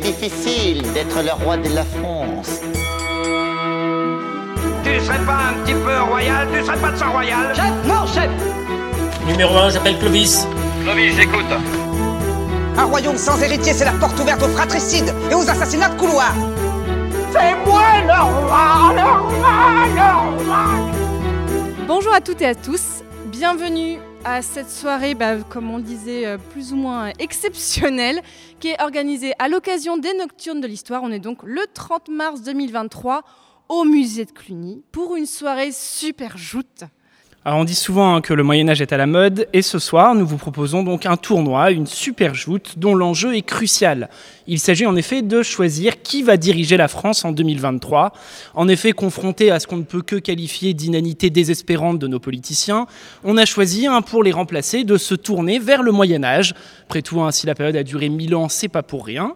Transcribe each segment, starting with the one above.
difficile d'être le roi de la France. Tu serais pas un petit peu royal Tu serais pas de sang royal Chef Non, chef Numéro 1, j'appelle Clovis. Clovis, j'écoute. Un royaume sans héritier, c'est la porte ouverte aux fratricides et aux assassinats de couloir Bonjour à toutes et à tous, bienvenue à cette soirée, bah, comme on le disait, euh, plus ou moins exceptionnelle, qui est organisée à l'occasion des Nocturnes de l'Histoire. On est donc le 30 mars 2023 au musée de Cluny pour une soirée super joute. On dit souvent hein, que le Moyen Âge est à la mode, et ce soir nous vous proposons donc un tournoi, une super joute, dont l'enjeu est crucial. Il s'agit en effet de choisir qui va diriger la France en 2023. En effet, confronté à ce qu'on ne peut que qualifier d'inanité désespérante de nos politiciens, on a choisi pour les remplacer de se tourner vers le Moyen Âge. Après tout, si la période a duré mille ans, c'est pas pour rien.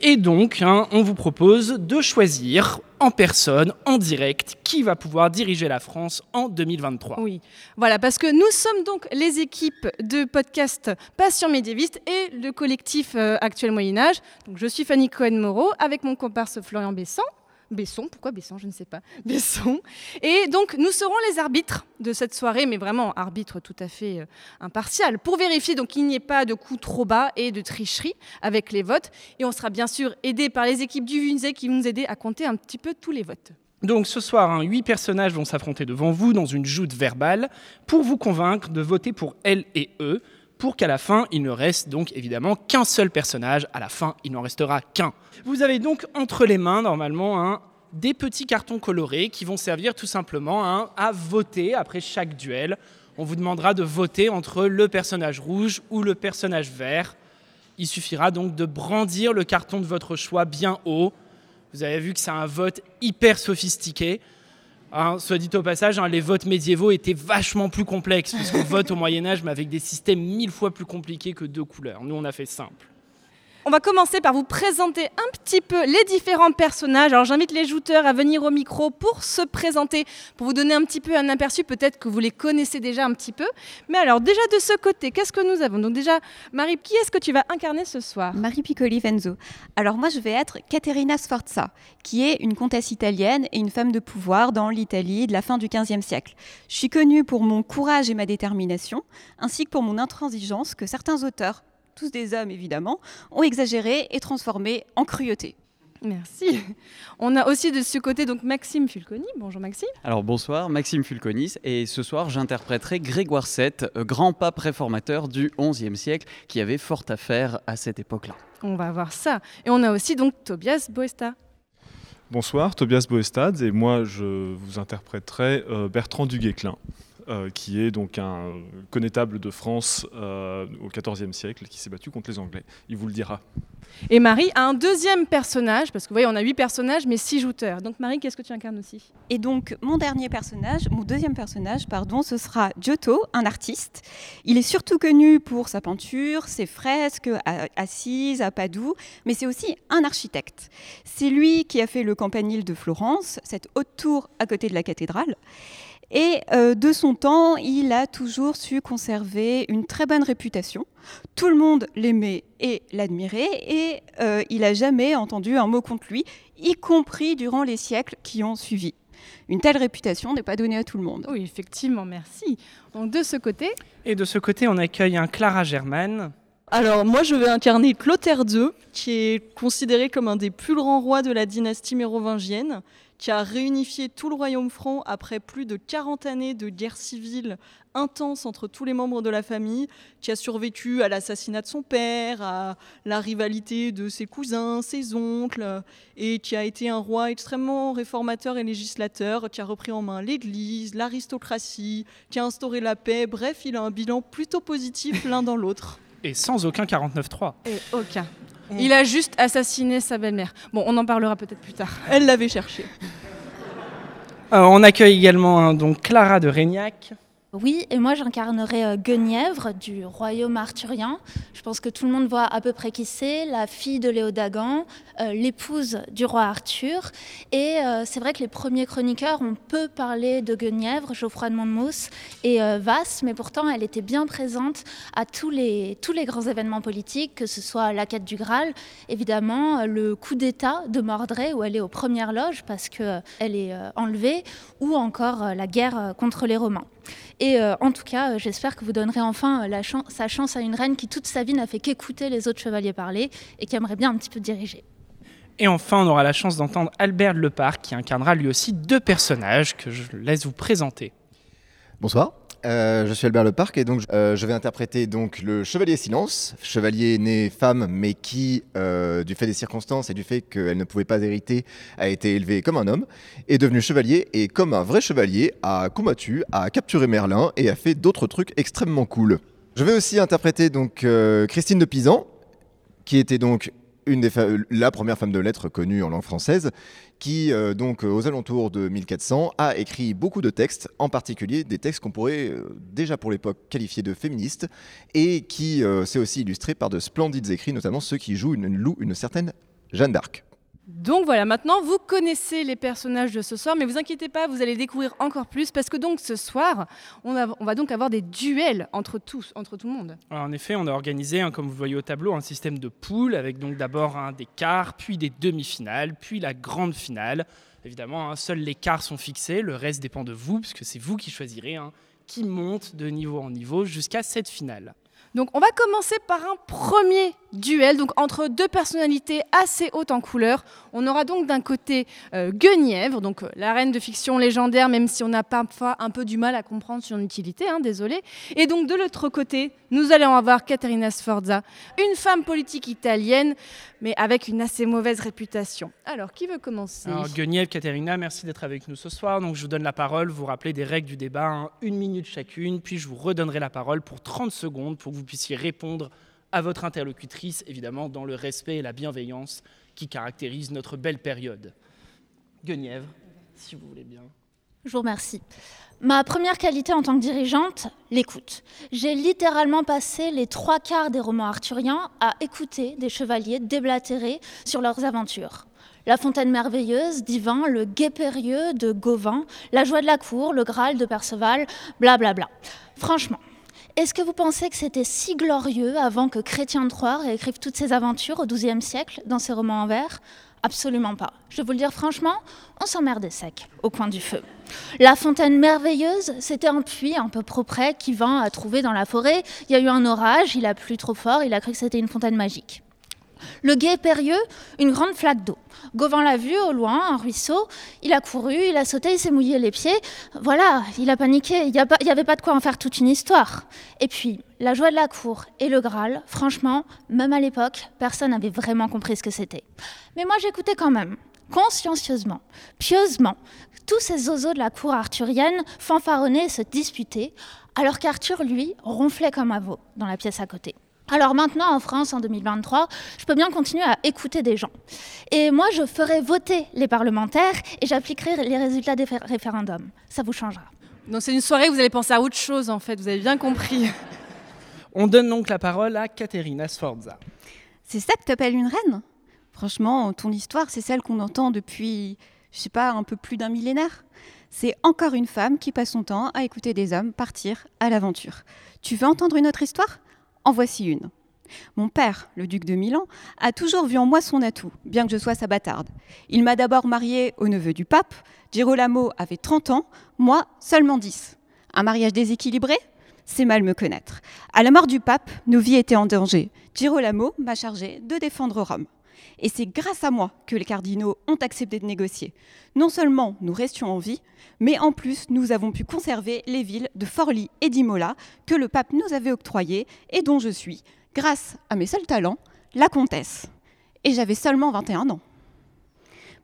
Et donc, hein, on vous propose de choisir en personne, en direct, qui va pouvoir diriger la France en 2023. Oui, voilà, parce que nous sommes donc les équipes de podcast Passion médiéviste et le collectif euh, Actuel Moyen Âge. Je suis Fanny Cohen-Moreau avec mon comparse Florian Besson. Besson, pourquoi Besson, je ne sais pas. Besson. Et donc, nous serons les arbitres de cette soirée, mais vraiment arbitres tout à fait euh, pour vérifier donc qu'il n'y ait pas de coups trop bas et de tricherie avec les votes. Et on sera bien sûr aidé par les équipes du VUNZE qui vont nous aider à compter un petit peu tous les votes. Donc ce soir, hein, huit personnages vont s'affronter devant vous dans une joute verbale pour vous convaincre de voter pour elle et eux, pour qu'à la fin, il ne reste donc évidemment qu'un seul personnage. À la fin, il n'en restera qu'un. Vous avez donc entre les mains, normalement, hein, des petits cartons colorés qui vont servir tout simplement hein, à voter après chaque duel. On vous demandera de voter entre le personnage rouge ou le personnage vert. Il suffira donc de brandir le carton de votre choix bien haut. Vous avez vu que c'est un vote hyper sophistiqué. Hein, soit dit au passage, hein, les votes médiévaux étaient vachement plus complexes, puisqu'on vote au Moyen Âge, mais avec des systèmes mille fois plus compliqués que deux couleurs. Nous, on a fait simple. On va commencer par vous présenter un petit peu les différents personnages. Alors j'invite les jouteurs à venir au micro pour se présenter, pour vous donner un petit peu un aperçu. Peut-être que vous les connaissez déjà un petit peu. Mais alors déjà de ce côté, qu'est-ce que nous avons? Donc déjà, Marie, qui est-ce que tu vas incarner ce soir? Marie Piccoli Venzo. Alors moi je vais être Caterina Sforza, qui est une comtesse italienne et une femme de pouvoir dans l'Italie de la fin du XVe siècle. Je suis connue pour mon courage et ma détermination, ainsi que pour mon intransigeance que certains auteurs tous des hommes évidemment, ont exagéré et transformé en cruauté. Merci. On a aussi de ce côté donc Maxime Fulconi. Bonjour Maxime. Alors bonsoir, Maxime Fulconis. Et ce soir, j'interpréterai Grégoire VII, grand pape réformateur du XIe siècle, qui avait fort à faire à cette époque-là. On va voir ça. Et on a aussi donc Tobias Boesta. Bonsoir, Tobias Boestad. Et moi, je vous interpréterai euh, Bertrand du Guesclin. Euh, qui est donc un connétable de France euh, au XIVe siècle, qui s'est battu contre les Anglais. Il vous le dira. Et Marie a un deuxième personnage, parce que vous voyez, on a huit personnages, mais six jouteurs. Donc Marie, qu'est-ce que tu incarnes aussi? Et donc mon dernier personnage, mon deuxième personnage, pardon, ce sera Giotto, un artiste. Il est surtout connu pour sa peinture, ses fresques à Assise, à Padoue, mais c'est aussi un architecte. C'est lui qui a fait le campanile de Florence, cette haute tour à côté de la cathédrale. Et euh, de son temps, il a toujours su conserver une très bonne réputation. Tout le monde l'aimait et l'admirait, et euh, il n'a jamais entendu un mot contre lui, y compris durant les siècles qui ont suivi. Une telle réputation n'est pas donnée à tout le monde. Oui, effectivement, merci. Donc de ce côté. Et de ce côté, on accueille un Clara Germain. Alors moi je vais incarner Clotaire II, qui est considéré comme un des plus grands rois de la dynastie mérovingienne, qui a réunifié tout le royaume franc après plus de 40 années de guerre civile intense entre tous les membres de la famille, qui a survécu à l'assassinat de son père, à la rivalité de ses cousins, ses oncles, et qui a été un roi extrêmement réformateur et législateur, qui a repris en main l'Église, l'aristocratie, qui a instauré la paix. Bref, il a un bilan plutôt positif l'un dans l'autre. Et sans aucun 49-3. Et aucun. Il a juste assassiné sa belle-mère. Bon, on en parlera peut-être plus tard. Elle l'avait cherché. Euh, on accueille également hein, donc Clara de Régnac. Oui, et moi j'incarnerai euh, Guenièvre du royaume arthurien. Je pense que tout le monde voit à peu près qui c'est, la fille de Léodagan, euh, l'épouse du roi Arthur. Et euh, c'est vrai que les premiers chroniqueurs ont peu parlé de Guenièvre, Geoffroy de Monmouth et euh, Vasse, mais pourtant elle était bien présente à tous les, tous les grands événements politiques, que ce soit la quête du Graal, évidemment, le coup d'État de Mordray où elle est aux premières loges parce qu'elle est enlevée, ou encore la guerre contre les Romains. Et euh, en tout cas, euh, j'espère que vous donnerez enfin euh, la sa chance à une reine qui toute sa vie n'a fait qu'écouter les autres chevaliers parler et qui aimerait bien un petit peu diriger. Et enfin, on aura la chance d'entendre Albert Lepard qui incarnera lui aussi deux personnages que je laisse vous présenter. Bonsoir, euh, je suis Albert Leparc et donc euh, je vais interpréter donc le chevalier Silence, chevalier né femme mais qui, euh, du fait des circonstances et du fait qu'elle ne pouvait pas hériter, a été élevé comme un homme, est devenu chevalier et comme un vrai chevalier a combattu, a capturé Merlin et a fait d'autres trucs extrêmement cool. Je vais aussi interpréter donc Christine de Pisan, qui était donc une la première femme de lettres connue en langue française, qui, euh, donc, euh, aux alentours de 1400, a écrit beaucoup de textes, en particulier des textes qu'on pourrait euh, déjà pour l'époque qualifier de féministes, et qui s'est aussi illustré par de splendides écrits, notamment ceux qui jouent une certaine Jeanne d'Arc. Donc voilà, maintenant vous connaissez les personnages de ce soir, mais vous inquiétez pas, vous allez découvrir encore plus parce que donc ce soir, on, va donc avoir des duels entre tous, entre tout le monde. En effet, on a organisé, hein, comme vous voyez au tableau, un système de poules avec donc d'abord des quarts, puis des demi-finales, puis la grande finale. Évidemment, hein, seuls les quarts sont fixés, le reste dépend de vous, puisque c'est vous qui choisirez hein, qui monte de niveau en niveau jusqu'à cette finale. Donc on va commencer par un premier duel, donc entre deux personnalités assez hautes en couleur. On aura donc d'un côté euh, Guenièvre, donc euh, la reine de fiction légendaire, même si on a parfois un peu du mal à comprendre son utilité, hein, désolé. Et donc de l'autre côté, nous allons avoir Caterina Sforza, une femme politique italienne, mais avec une assez mauvaise réputation. Alors qui veut commencer? Alors, Guenièvre, Katerina, merci d'être avec nous ce soir. Donc, je vous donne la parole, vous rappelez des règles du débat, hein, une minute chacune, puis je vous redonnerai la parole pour 30 secondes pour que vous puissiez répondre à votre interlocutrice, évidemment, dans le respect et la bienveillance qui caractérisent notre belle période. Guenièvre, si vous voulez bien. Je vous remercie. Ma première qualité en tant que dirigeante, l'écoute. J'ai littéralement passé les trois quarts des romans arthuriens à écouter des chevaliers déblatérer sur leurs aventures. La fontaine merveilleuse d'Ivan, le guet de Gauvin, la joie de la cour, le Graal de Perceval, blablabla. Franchement, est-ce que vous pensez que c'était si glorieux avant que Chrétien de Troyes écrive toutes ses aventures au XIIe siècle dans ses romans en vers? Absolument pas. Je vais vous le dire franchement, on s'emmerdait sec au coin du feu. La fontaine merveilleuse, c'était un puits un peu propre qu'Ivan a trouvé dans la forêt. Il y a eu un orage, il a plu trop fort, il a cru que c'était une fontaine magique. Le guet périlleux, une grande flaque d'eau. Gauvin l'a vu au loin, un ruisseau. Il a couru, il a sauté, il s'est mouillé les pieds. Voilà, il a paniqué. Il n'y avait pas de quoi en faire toute une histoire. Et puis, la joie de la cour et le Graal, franchement, même à l'époque, personne n'avait vraiment compris ce que c'était. Mais moi, j'écoutais quand même, consciencieusement, pieusement, tous ces zozos de la cour arthurienne fanfaronner et se disputer, alors qu'Arthur, lui, ronflait comme un veau dans la pièce à côté. Alors maintenant, en France, en 2023, je peux bien continuer à écouter des gens. Et moi, je ferai voter les parlementaires et j'appliquerai les résultats des fé- référendums. Ça vous changera. Donc c'est une soirée où vous allez penser à autre chose en fait, vous avez bien compris. On donne donc la parole à Caterina Sforza. C'est ça que t'appelles une reine? Franchement, ton histoire, c'est celle qu'on entend depuis, je sais pas, un peu plus d'un millénaire. C'est encore une femme qui passe son temps à écouter des hommes partir à l'aventure. Tu veux entendre une autre histoire? En voici une. Mon père, le duc de Milan, a toujours vu en moi son atout, bien que je sois sa bâtarde. Il m'a d'abord mariée au neveu du pape. Girolamo avait 30 ans, moi seulement 10. Un mariage déséquilibré? C'est mal me connaître. À la mort du pape, nos vies étaient en danger. Girolamo m'a chargé de défendre Rome. Et c'est grâce à moi que les cardinaux ont accepté de négocier. Non seulement nous restions en vie, mais en plus nous avons pu conserver les villes de Forlì et d'Imola que le pape nous avait octroyées et dont je suis, grâce à mes seuls talents, la comtesse. Et j'avais seulement 21 ans.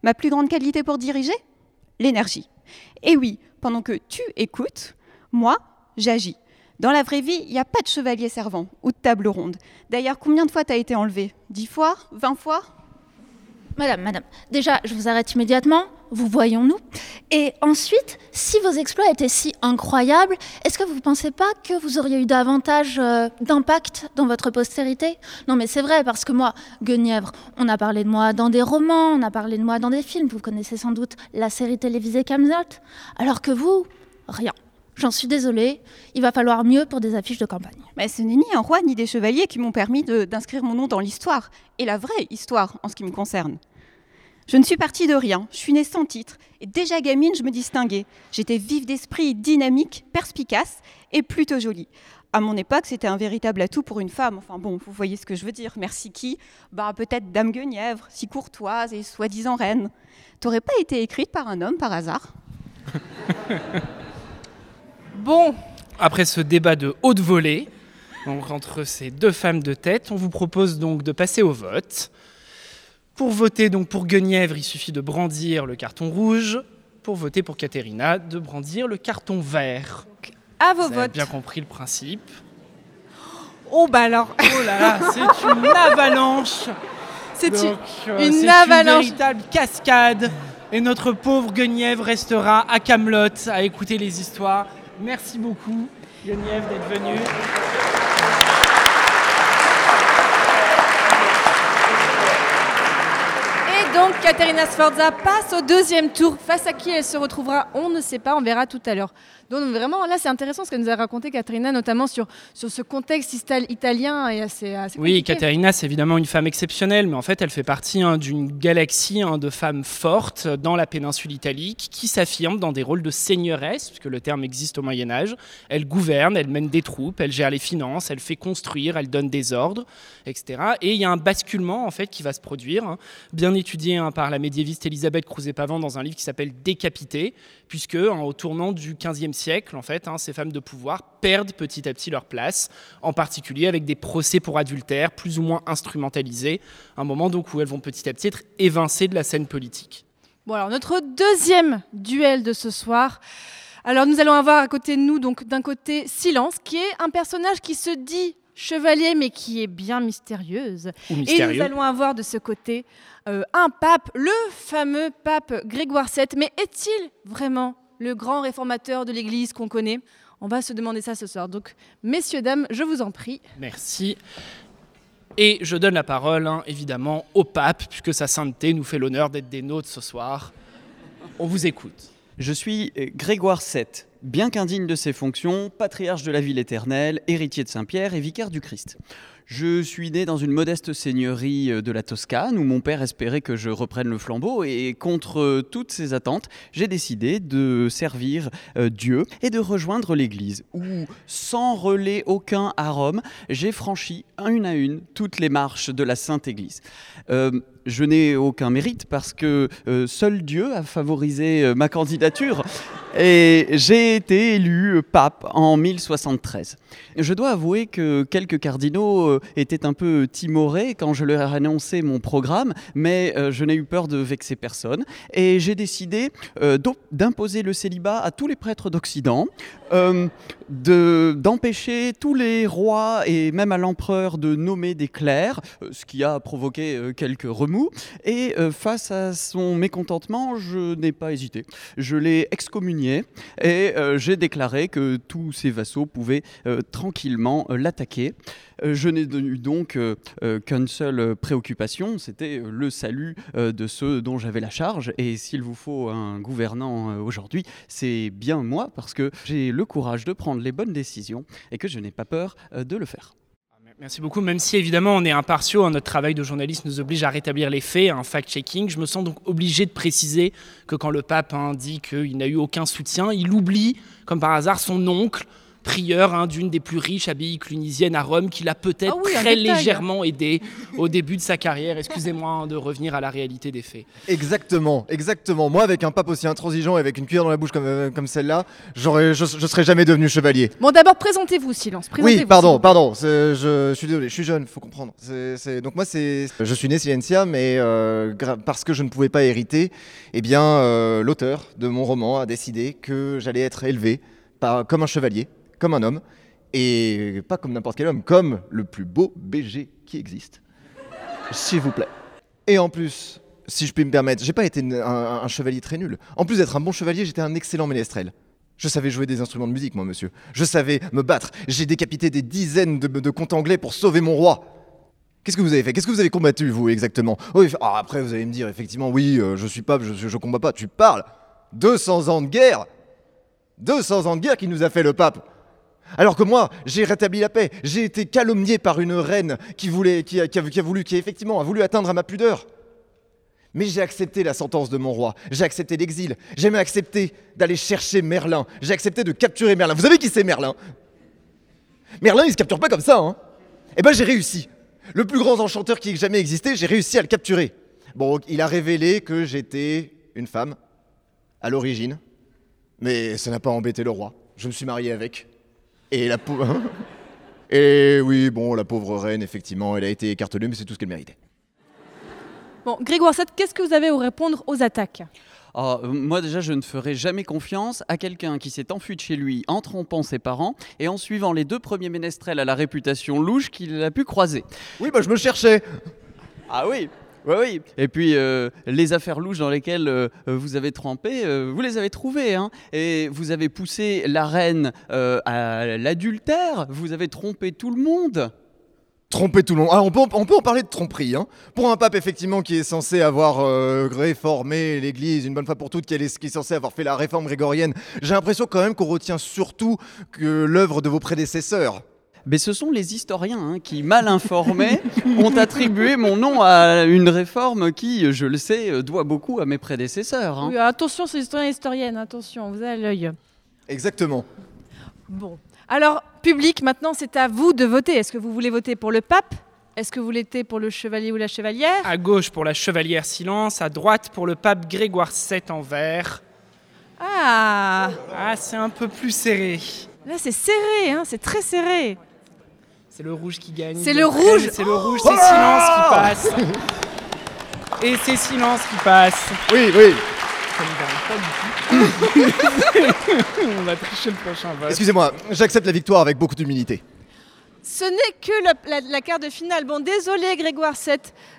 Ma plus grande qualité pour diriger? L'énergie. Et oui, pendant que tu écoutes, moi, j'agis. Dans la vraie vie, il n'y a pas de chevalier servant ou de table ronde. D'ailleurs, combien de fois t'as été enlevé? 10 fois? 20 fois? Madame, madame, déjà, je vous arrête immédiatement. Vous voyons-nous Et ensuite, si vos exploits étaient si incroyables, est-ce que vous ne pensez pas que vous auriez eu davantage euh, d'impact dans votre postérité? Non, mais c'est vrai, parce que moi, Guenièvre, on a parlé de moi dans des romans, on a parlé de moi dans des films. Vous connaissez sans doute la série télévisée Camelot. Alors que vous, rien. J'en suis désolée, il va falloir mieux pour des affiches de campagne. Mais ce n'est ni un roi ni des chevaliers qui m'ont permis d'inscrire mon nom dans l'histoire, et la vraie histoire en ce qui me concerne. Je ne suis partie de rien, je suis née sans titre, et déjà gamine, je me distinguais. J'étais vive d'esprit, dynamique, perspicace et plutôt jolie. À mon époque, c'était un véritable atout pour une femme. Enfin bon, vous voyez ce que je veux dire. Merci qui? Bah peut-être Dame Guenièvre, si courtoise et soi-disant reine. T'aurais pas été écrite par un homme par hasard? Bon, Après ce débat de haute volée, donc entre ces deux femmes de tête, on vous propose donc de passer au vote. Pour voter donc pour Guenièvre, il suffit de brandir le carton rouge. Pour voter pour Caterina, de brandir le carton vert. à vos Vous avez bien compris le principe. Oh bah alors, Oh là là, c'est une avalanche. c'est une, euh, une avalanche. Une véritable cascade. Et notre pauvre Guenièvre restera à Camelot à écouter les histoires. Merci beaucoup, Guenièvre, d'être venue. Donc, Caterina Sforza passe au deuxième tour. Face à qui elle se retrouvera, on ne sait pas, on verra tout à l'heure. Donc, vraiment, là, c'est intéressant ce qu'elle nous a raconté, Caterina, notamment sur, sur ce contexte italien et assez, assez Oui. Caterina, c'est évidemment une femme exceptionnelle, mais en fait, elle fait partie hein, d'une galaxie hein, de femmes fortes dans la péninsule italique qui s'affirment dans des rôles de seigneuresses, puisque le terme existe au Moyen Âge. Elle gouverne, elle mène des troupes, elle gère les finances, elle fait construire, elle donne des ordres, etc. Et il y a un basculement en fait qui va se produire, hein, bien étudié par la médiéviste Elisabeth Crouzet-Pavant dans un livre qui s'appelle Décapité, puisque hein, au tournant du XVe siècle, en fait, hein, ces femmes de pouvoir perdent petit à petit leur place, en particulier avec des procès pour adultère plus ou moins instrumentalisés, un moment donc où elles vont petit à petit être évincées de la scène politique. Bon, alors, notre deuxième duel de ce soir. Alors, nous allons avoir à côté de nous, donc, d'un côté, Silence, qui est un personnage qui se dit chevalier, mais qui est bien mystérieuse. Et nous allons avoir de ce côté euh, un pape, le fameux pape Grégoire VII. Mais est-il vraiment le grand réformateur de l'Église qu'on connaît? On va se demander ça ce soir. Donc, messieurs, dames, je vous en prie. Merci. Et je donne la parole, hein, évidemment, au pape, puisque sa sainteté nous fait l'honneur d'être des nôtres ce soir. On vous écoute. Je suis euh, Grégoire VII, bien qu'indigne de ses fonctions, patriarche de la ville éternelle, héritier de Saint-Pierre et vicaire du Christ. Je suis né dans une modeste seigneurie euh, de la Toscane où mon père espérait que je reprenne le flambeau et contre euh, toutes ses attentes, j'ai décidé de servir euh, Dieu et de rejoindre l'Église où, sans relais aucun à Rome, j'ai franchi une à une toutes les marches de la Sainte Église. Je n'ai aucun mérite parce que euh, seul Dieu a favorisé euh, ma candidature. Et j'ai été élu euh, pape en 1073. Je dois avouer que quelques cardinaux étaient un peu timorés quand je leur ai annoncé mon programme, mais je n'ai eu peur de vexer personne. Et j'ai décidé d'imposer le célibat à tous les prêtres d'Occident, de- d'empêcher tous les rois et même à l'empereur de nommer des clercs, euh, ce qui a provoqué euh, quelques remous. Et euh, face à son mécontentement, je n'ai pas hésité. Je l'ai excommunié et j'ai déclaré que tous ses vassaux pouvaient tranquillement l'attaquer. Je n'ai eu donc qu'une seule préoccupation, c'était le salut de ceux dont j'avais la charge. Et s'il vous faut un gouvernant aujourd'hui, c'est bien moi parce que j'ai le courage de prendre les bonnes décisions et que je n'ai pas peur euh, de le faire. Merci beaucoup. Même si évidemment on est impartiaux, hein, notre travail de journaliste nous oblige à rétablir les faits, un fact-checking, je me sens donc obligé de préciser que quand le pape hein, dit qu'il n'a eu aucun soutien, il oublie, comme par hasard, son oncle, prieur hein, d'une des plus riches abbayes clunisiennes à Rome, qui l'a peut-être Ah oui, très détail. légèrement aidé au début de sa carrière. Excusez-moi hein, de revenir à la réalité des faits. Exactement, exactement. Moi, avec un pape aussi intransigeant et avec une cuillère dans la bouche comme, euh, comme celle-là, j'aurais, je, je serais jamais devenu chevalier. Bon, d'abord, présentez-vous, Silence. Oui, Présentez-vous, pardon, pardon. Je, je suis désolé, je suis jeune, faut comprendre. Donc moi, c'est, je suis né Silencia, mais euh, parce que je ne pouvais pas hériter, eh bien, euh, l'auteur de mon roman a décidé que j'allais être élevé par, comme un chevalier, comme un homme, et pas comme n'importe quel homme, comme le plus beau BG qui existe. S'il vous plaît. Et en plus, si je puis me permettre, j'ai pas été un, chevalier très nul. En plus d'être un bon chevalier, j'étais un excellent ménestrel. Je savais jouer des instruments de musique, moi, monsieur. Je savais me battre. J'ai décapité des dizaines de, de anglais pour sauver mon roi. Qu'est-ce que vous avez fait? Qu'est-ce que vous avez combattu, vous, exactement? Oui, ah, après, vous allez me dire, effectivement, oui, euh, je suis pas, je, je combats pas. Tu parles 200 ans de guerre 200 ans de guerre qui nous a fait le pape alors que moi, j'ai rétabli la paix. J'ai été calomnié par une reine qui a, voulu, effectivement voulu atteindre à ma pudeur. Mais j'ai accepté la sentence de mon roi. J'ai accepté l'exil. J'ai même accepté d'aller chercher Merlin. J'ai accepté de capturer Merlin. Vous savez qui c'est Merlin? Merlin, il se capture pas comme ça, hein Eh ben, j'ai réussi. Le plus grand enchanteur qui ait jamais existé, j'ai réussi à le capturer. Bon, il a révélé que j'étais une femme à l'origine, mais ça n'a pas embêté le roi. Je me suis marié avec. Et la pauvre. Et oui, bon, la pauvre reine, effectivement, elle a été écartelée, mais c'est tout ce qu'elle méritait. Bon, Grégoire VII, qu'est-ce que vous avez à répondre aux attaques? Ah, euh, moi déjà, je ne ferai jamais confiance à quelqu'un qui s'est enfui de chez lui en trompant ses parents et en suivant les deux premiers ménestrels à la réputation louche qu'il a pu croiser. Oui, bah je me cherchais. Ah oui oui, oui. Et puis, euh, les affaires louches dans lesquelles euh, vous avez trempé, euh, vous les avez trouvées. hein. Et vous avez poussé la reine à l'adultère. Vous avez trompé tout le monde. Tromper tout le monde. Ah, on, peut, en parler de tromperie. Hein. Pour un pape, effectivement, qui est censé avoir réformé l'Église une bonne fois pour toutes, qui est, qui est censé avoir fait la réforme grégorienne, j'ai l'impression quand même qu'on retient surtout que l'œuvre de vos prédécesseurs. Mais ce sont les historiens hein, qui, mal informés, ont attribué mon nom à une réforme qui, je le sais, doit beaucoup à mes prédécesseurs. hein. Oui, attention, c'est historien et historienne, attention, vous avez l'œil. Exactement. Bon. Alors, public, maintenant, c'est à vous de voter. Est-ce que vous voulez voter pour le pape? Est-ce que vous voter pour le chevalier ou la chevalière? À gauche pour la chevalière Silence, à droite pour le pape Grégoire VII en vert. Ah Ah, c'est un peu plus serré. Là, c'est serré, hein, c'est très serré. C'est le rouge qui gagne. C'est le rouge C'est le rouge, c'est Silence qui passe. Et c'est Silence qui passe. Oui, oui. Ça ne gagne pas du tout. On va tricher le prochain vote. Excusez-moi, j'accepte la victoire avec beaucoup d'humilité. Ce n'est que la, la- la quart de finale. Bon, désolé, Grégoire VII.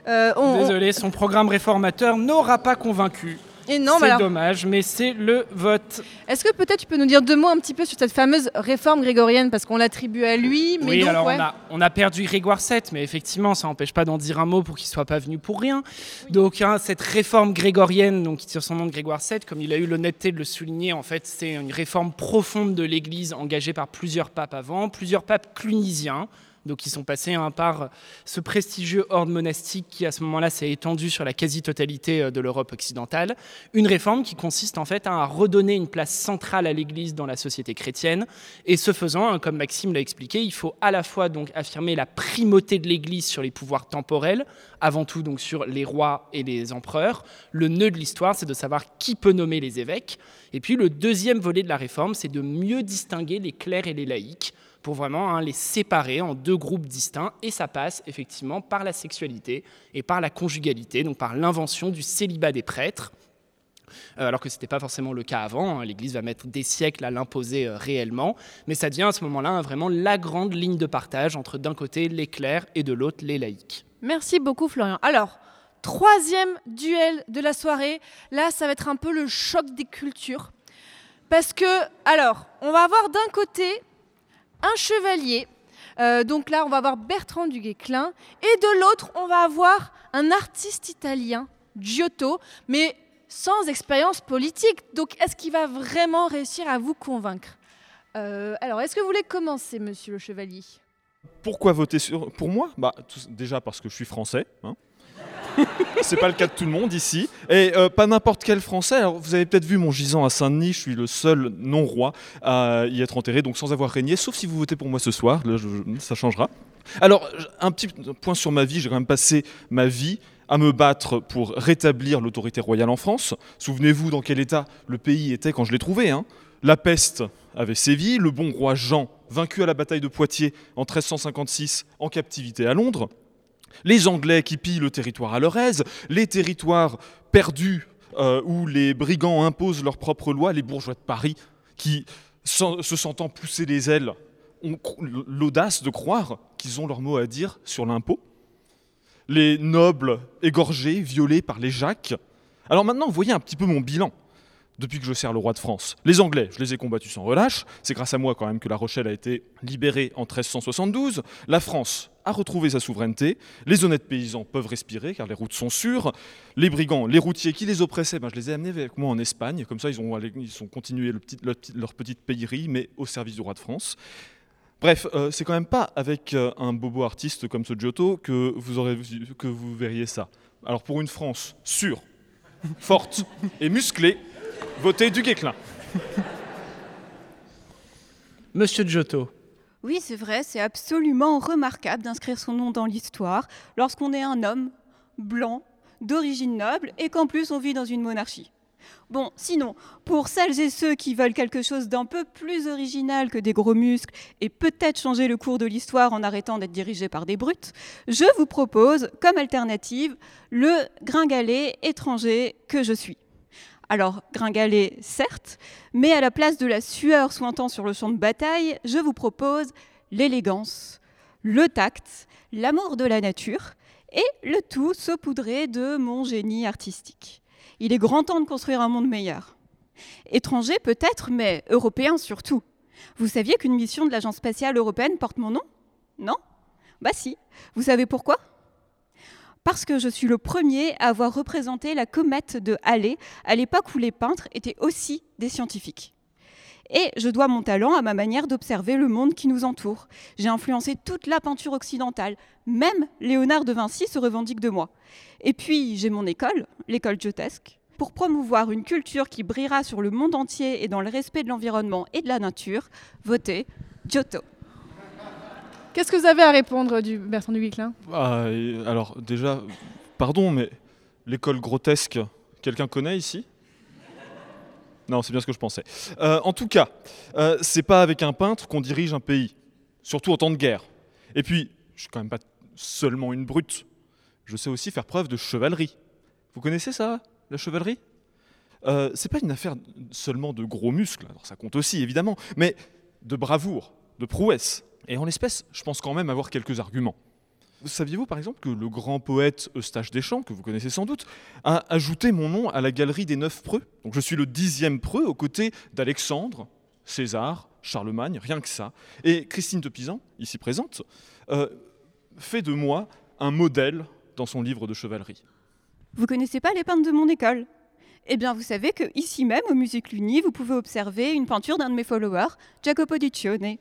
Euh, on- on- Désolé, son programme réformateur n'aura pas convaincu. Et non, mais c'est alors- dommage, mais c'est le vote. Est-ce que peut-être tu peux nous dire deux mots un petit peu sur cette fameuse réforme grégorienne? Parce qu'on l'attribue à lui, mais oui, donc, alors ouais. on, a, on a perdu Grégoire VII, mais effectivement, ça n'empêche pas d'en dire un mot pour qu'il ne soit pas venu pour rien. Donc, hein, cette réforme grégorienne, donc, qui tire son nom de Grégoire VII, comme il a eu l'honnêteté de le souligner, en fait, c'est une réforme profonde de l'Église engagée par plusieurs papes avant, plusieurs papes clunisiens. Donc, ils sont passés hein, par ce prestigieux ordre monastique qui, à ce moment-là, s'est étendu sur la quasi-totalité euh, de l'Europe occidentale. Une réforme qui consiste en fait hein, à redonner une place centrale à l'Église dans la société chrétienne. Et ce faisant, hein, comme Maxime l'a expliqué, il faut à la fois donc affirmer la primauté de l'Église sur les pouvoirs temporels, avant tout donc sur les rois et les empereurs. Le nœud de l'histoire, c'est de savoir qui peut nommer les évêques. Et puis le deuxième volet de la réforme, c'est de mieux distinguer les clercs et les laïcs pour vraiment hein, les séparer en deux groupes distincts. Et ça passe effectivement par la sexualité et par la conjugalité, donc par l'invention du célibat des prêtres. Euh, alors que ce n'était pas forcément le cas avant. hein. L'Église va mettre des siècles à l'imposer euh, réellement, mais ça devient à ce moment-là hein, vraiment la grande ligne de partage entre d'un côté les clercs et de l'autre les laïcs. Merci beaucoup, Florian. Alors, troisième duel de la soirée. Là, ça va être un peu le choc des cultures. Parce que, alors, on va avoir d'un côté un chevalier. Euh, donc là, on va avoir Bertrand du Guesclin. Et de l'autre, on va avoir un artiste italien, Giotto, mais sans expérience politique. Donc, est-ce qu'il va vraiment réussir à vous convaincre? Euh, Alors, est-ce que vous voulez commencer, monsieur le chevalier? Pourquoi voter sur... pour moi? Bah, tout- Déjà parce que je suis français. hein. C'est pas le cas de tout le monde ici. Et euh, pas n'importe quel français. Alors, vous avez peut-être vu mon gisant à Saint-Denis, je suis le seul non-roi à y être enterré, donc sans avoir régné, sauf si vous votez pour moi ce soir, là, ça changera. Alors, un petit point sur ma vie, j'ai quand même passé ma vie à me battre pour rétablir l'autorité royale en France. Souvenez-vous dans quel état le pays était quand je l'ai trouvé. hein. La peste avait sévi, le bon roi Jean, vaincu à la bataille de Poitiers en 1356, en captivité à Londres, les Anglais qui pillent le territoire à leur aise, les territoires perdus euh, où les brigands imposent leurs propres lois, les bourgeois de Paris qui, se sentant pousser les ailes, ont l'audace de croire qu'ils ont leur mot à dire sur l'impôt. les nobles égorgés, violés par les Jacques. Alors maintenant, voyez un petit peu mon bilan depuis que je sers le roi de France. Les Anglais, je les ai combattus sans relâche. C'est grâce à moi quand même que La Rochelle a été libérée en 1372. La France a retrouvé sa souveraineté. Les honnêtes paysans peuvent respirer car les routes sont sûres. Les brigands, les routiers qui les oppressaient, ben, je les ai amenés avec moi en Espagne. Comme ça, ils ont, ils ont continué leur, petite payerie, mais au service du roi de France. Bref, euh, c'est quand même pas avec euh, un bobo artiste comme ce Giotto que vous, que vous verriez ça. Alors pour une France sûre, forte et musclée, votez du Guéclin. Monsieur Giotto. Oui, c'est vrai, c'est absolument remarquable d'inscrire son nom dans l'histoire lorsqu'on est un homme blanc, d'origine noble, et qu'en plus on vit dans une monarchie. Bon, sinon, pour celles et ceux qui veulent quelque chose d'un peu plus original que des gros muscles et peut-être changer le cours de l'histoire en arrêtant d'être dirigé par des brutes, je vous propose comme alternative le gringalet étranger que je suis. Alors, gringalet, certes, mais à la place de la sueur souintant sur le champ de bataille, je vous propose l'élégance, le tact, l'amour de la nature, et le tout saupoudré de mon génie artistique. Il est grand temps de construire un monde meilleur. Étranger peut-être, mais européen surtout. Vous saviez qu'une mission de l'Agence spatiale européenne porte mon nom? Non? Bah si. Vous savez pourquoi? Parce que je suis le premier à avoir représenté la comète de Halley à l'époque où les peintres étaient aussi des scientifiques. Et je dois mon talent à ma manière d'observer le monde qui nous entoure. J'ai influencé toute la peinture occidentale. Même Léonard de Vinci se revendique de moi. Et puis, j'ai mon école, l'école Giotesque, pour promouvoir une culture qui brillera sur le monde entier et dans le respect de l'environnement et de la nature. Votez Giotto. Qu'est-ce que vous avez à répondre du Bertrand du Ah, alors déjà, pardon, mais l'école grotesque, quelqu'un connaît ici? Non, c'est bien ce que je pensais. Euh, en tout cas, euh, c'est pas avec un peintre qu'on dirige un pays, surtout en temps de guerre. Et puis, je suis quand même pas seulement une brute. Je sais aussi faire preuve de chevalerie. Vous connaissez ça, la chevalerie? Euh, C'est pas une affaire seulement de gros muscles, ça compte aussi évidemment, mais de bravoure, de prouesse. Et en l'espèce, je pense quand même avoir quelques arguments. Saviez-vous par exemple que le grand poète Eustache Deschamps, que vous connaissez sans doute, a ajouté mon nom à la galerie des neuf preux? Donc je suis le dixième preux aux côtés d'Alexandre, César, Charlemagne, rien que ça. Et Christine de Pisan, ici présente, euh, fait de moi un modèle dans son livre de chevalerie. Vous connaissez pas les peintres de mon école? Eh bien, vous savez que ici même, au Musée Cluny, vous pouvez observer une peinture d'un de mes followers, Jacopo Diccione.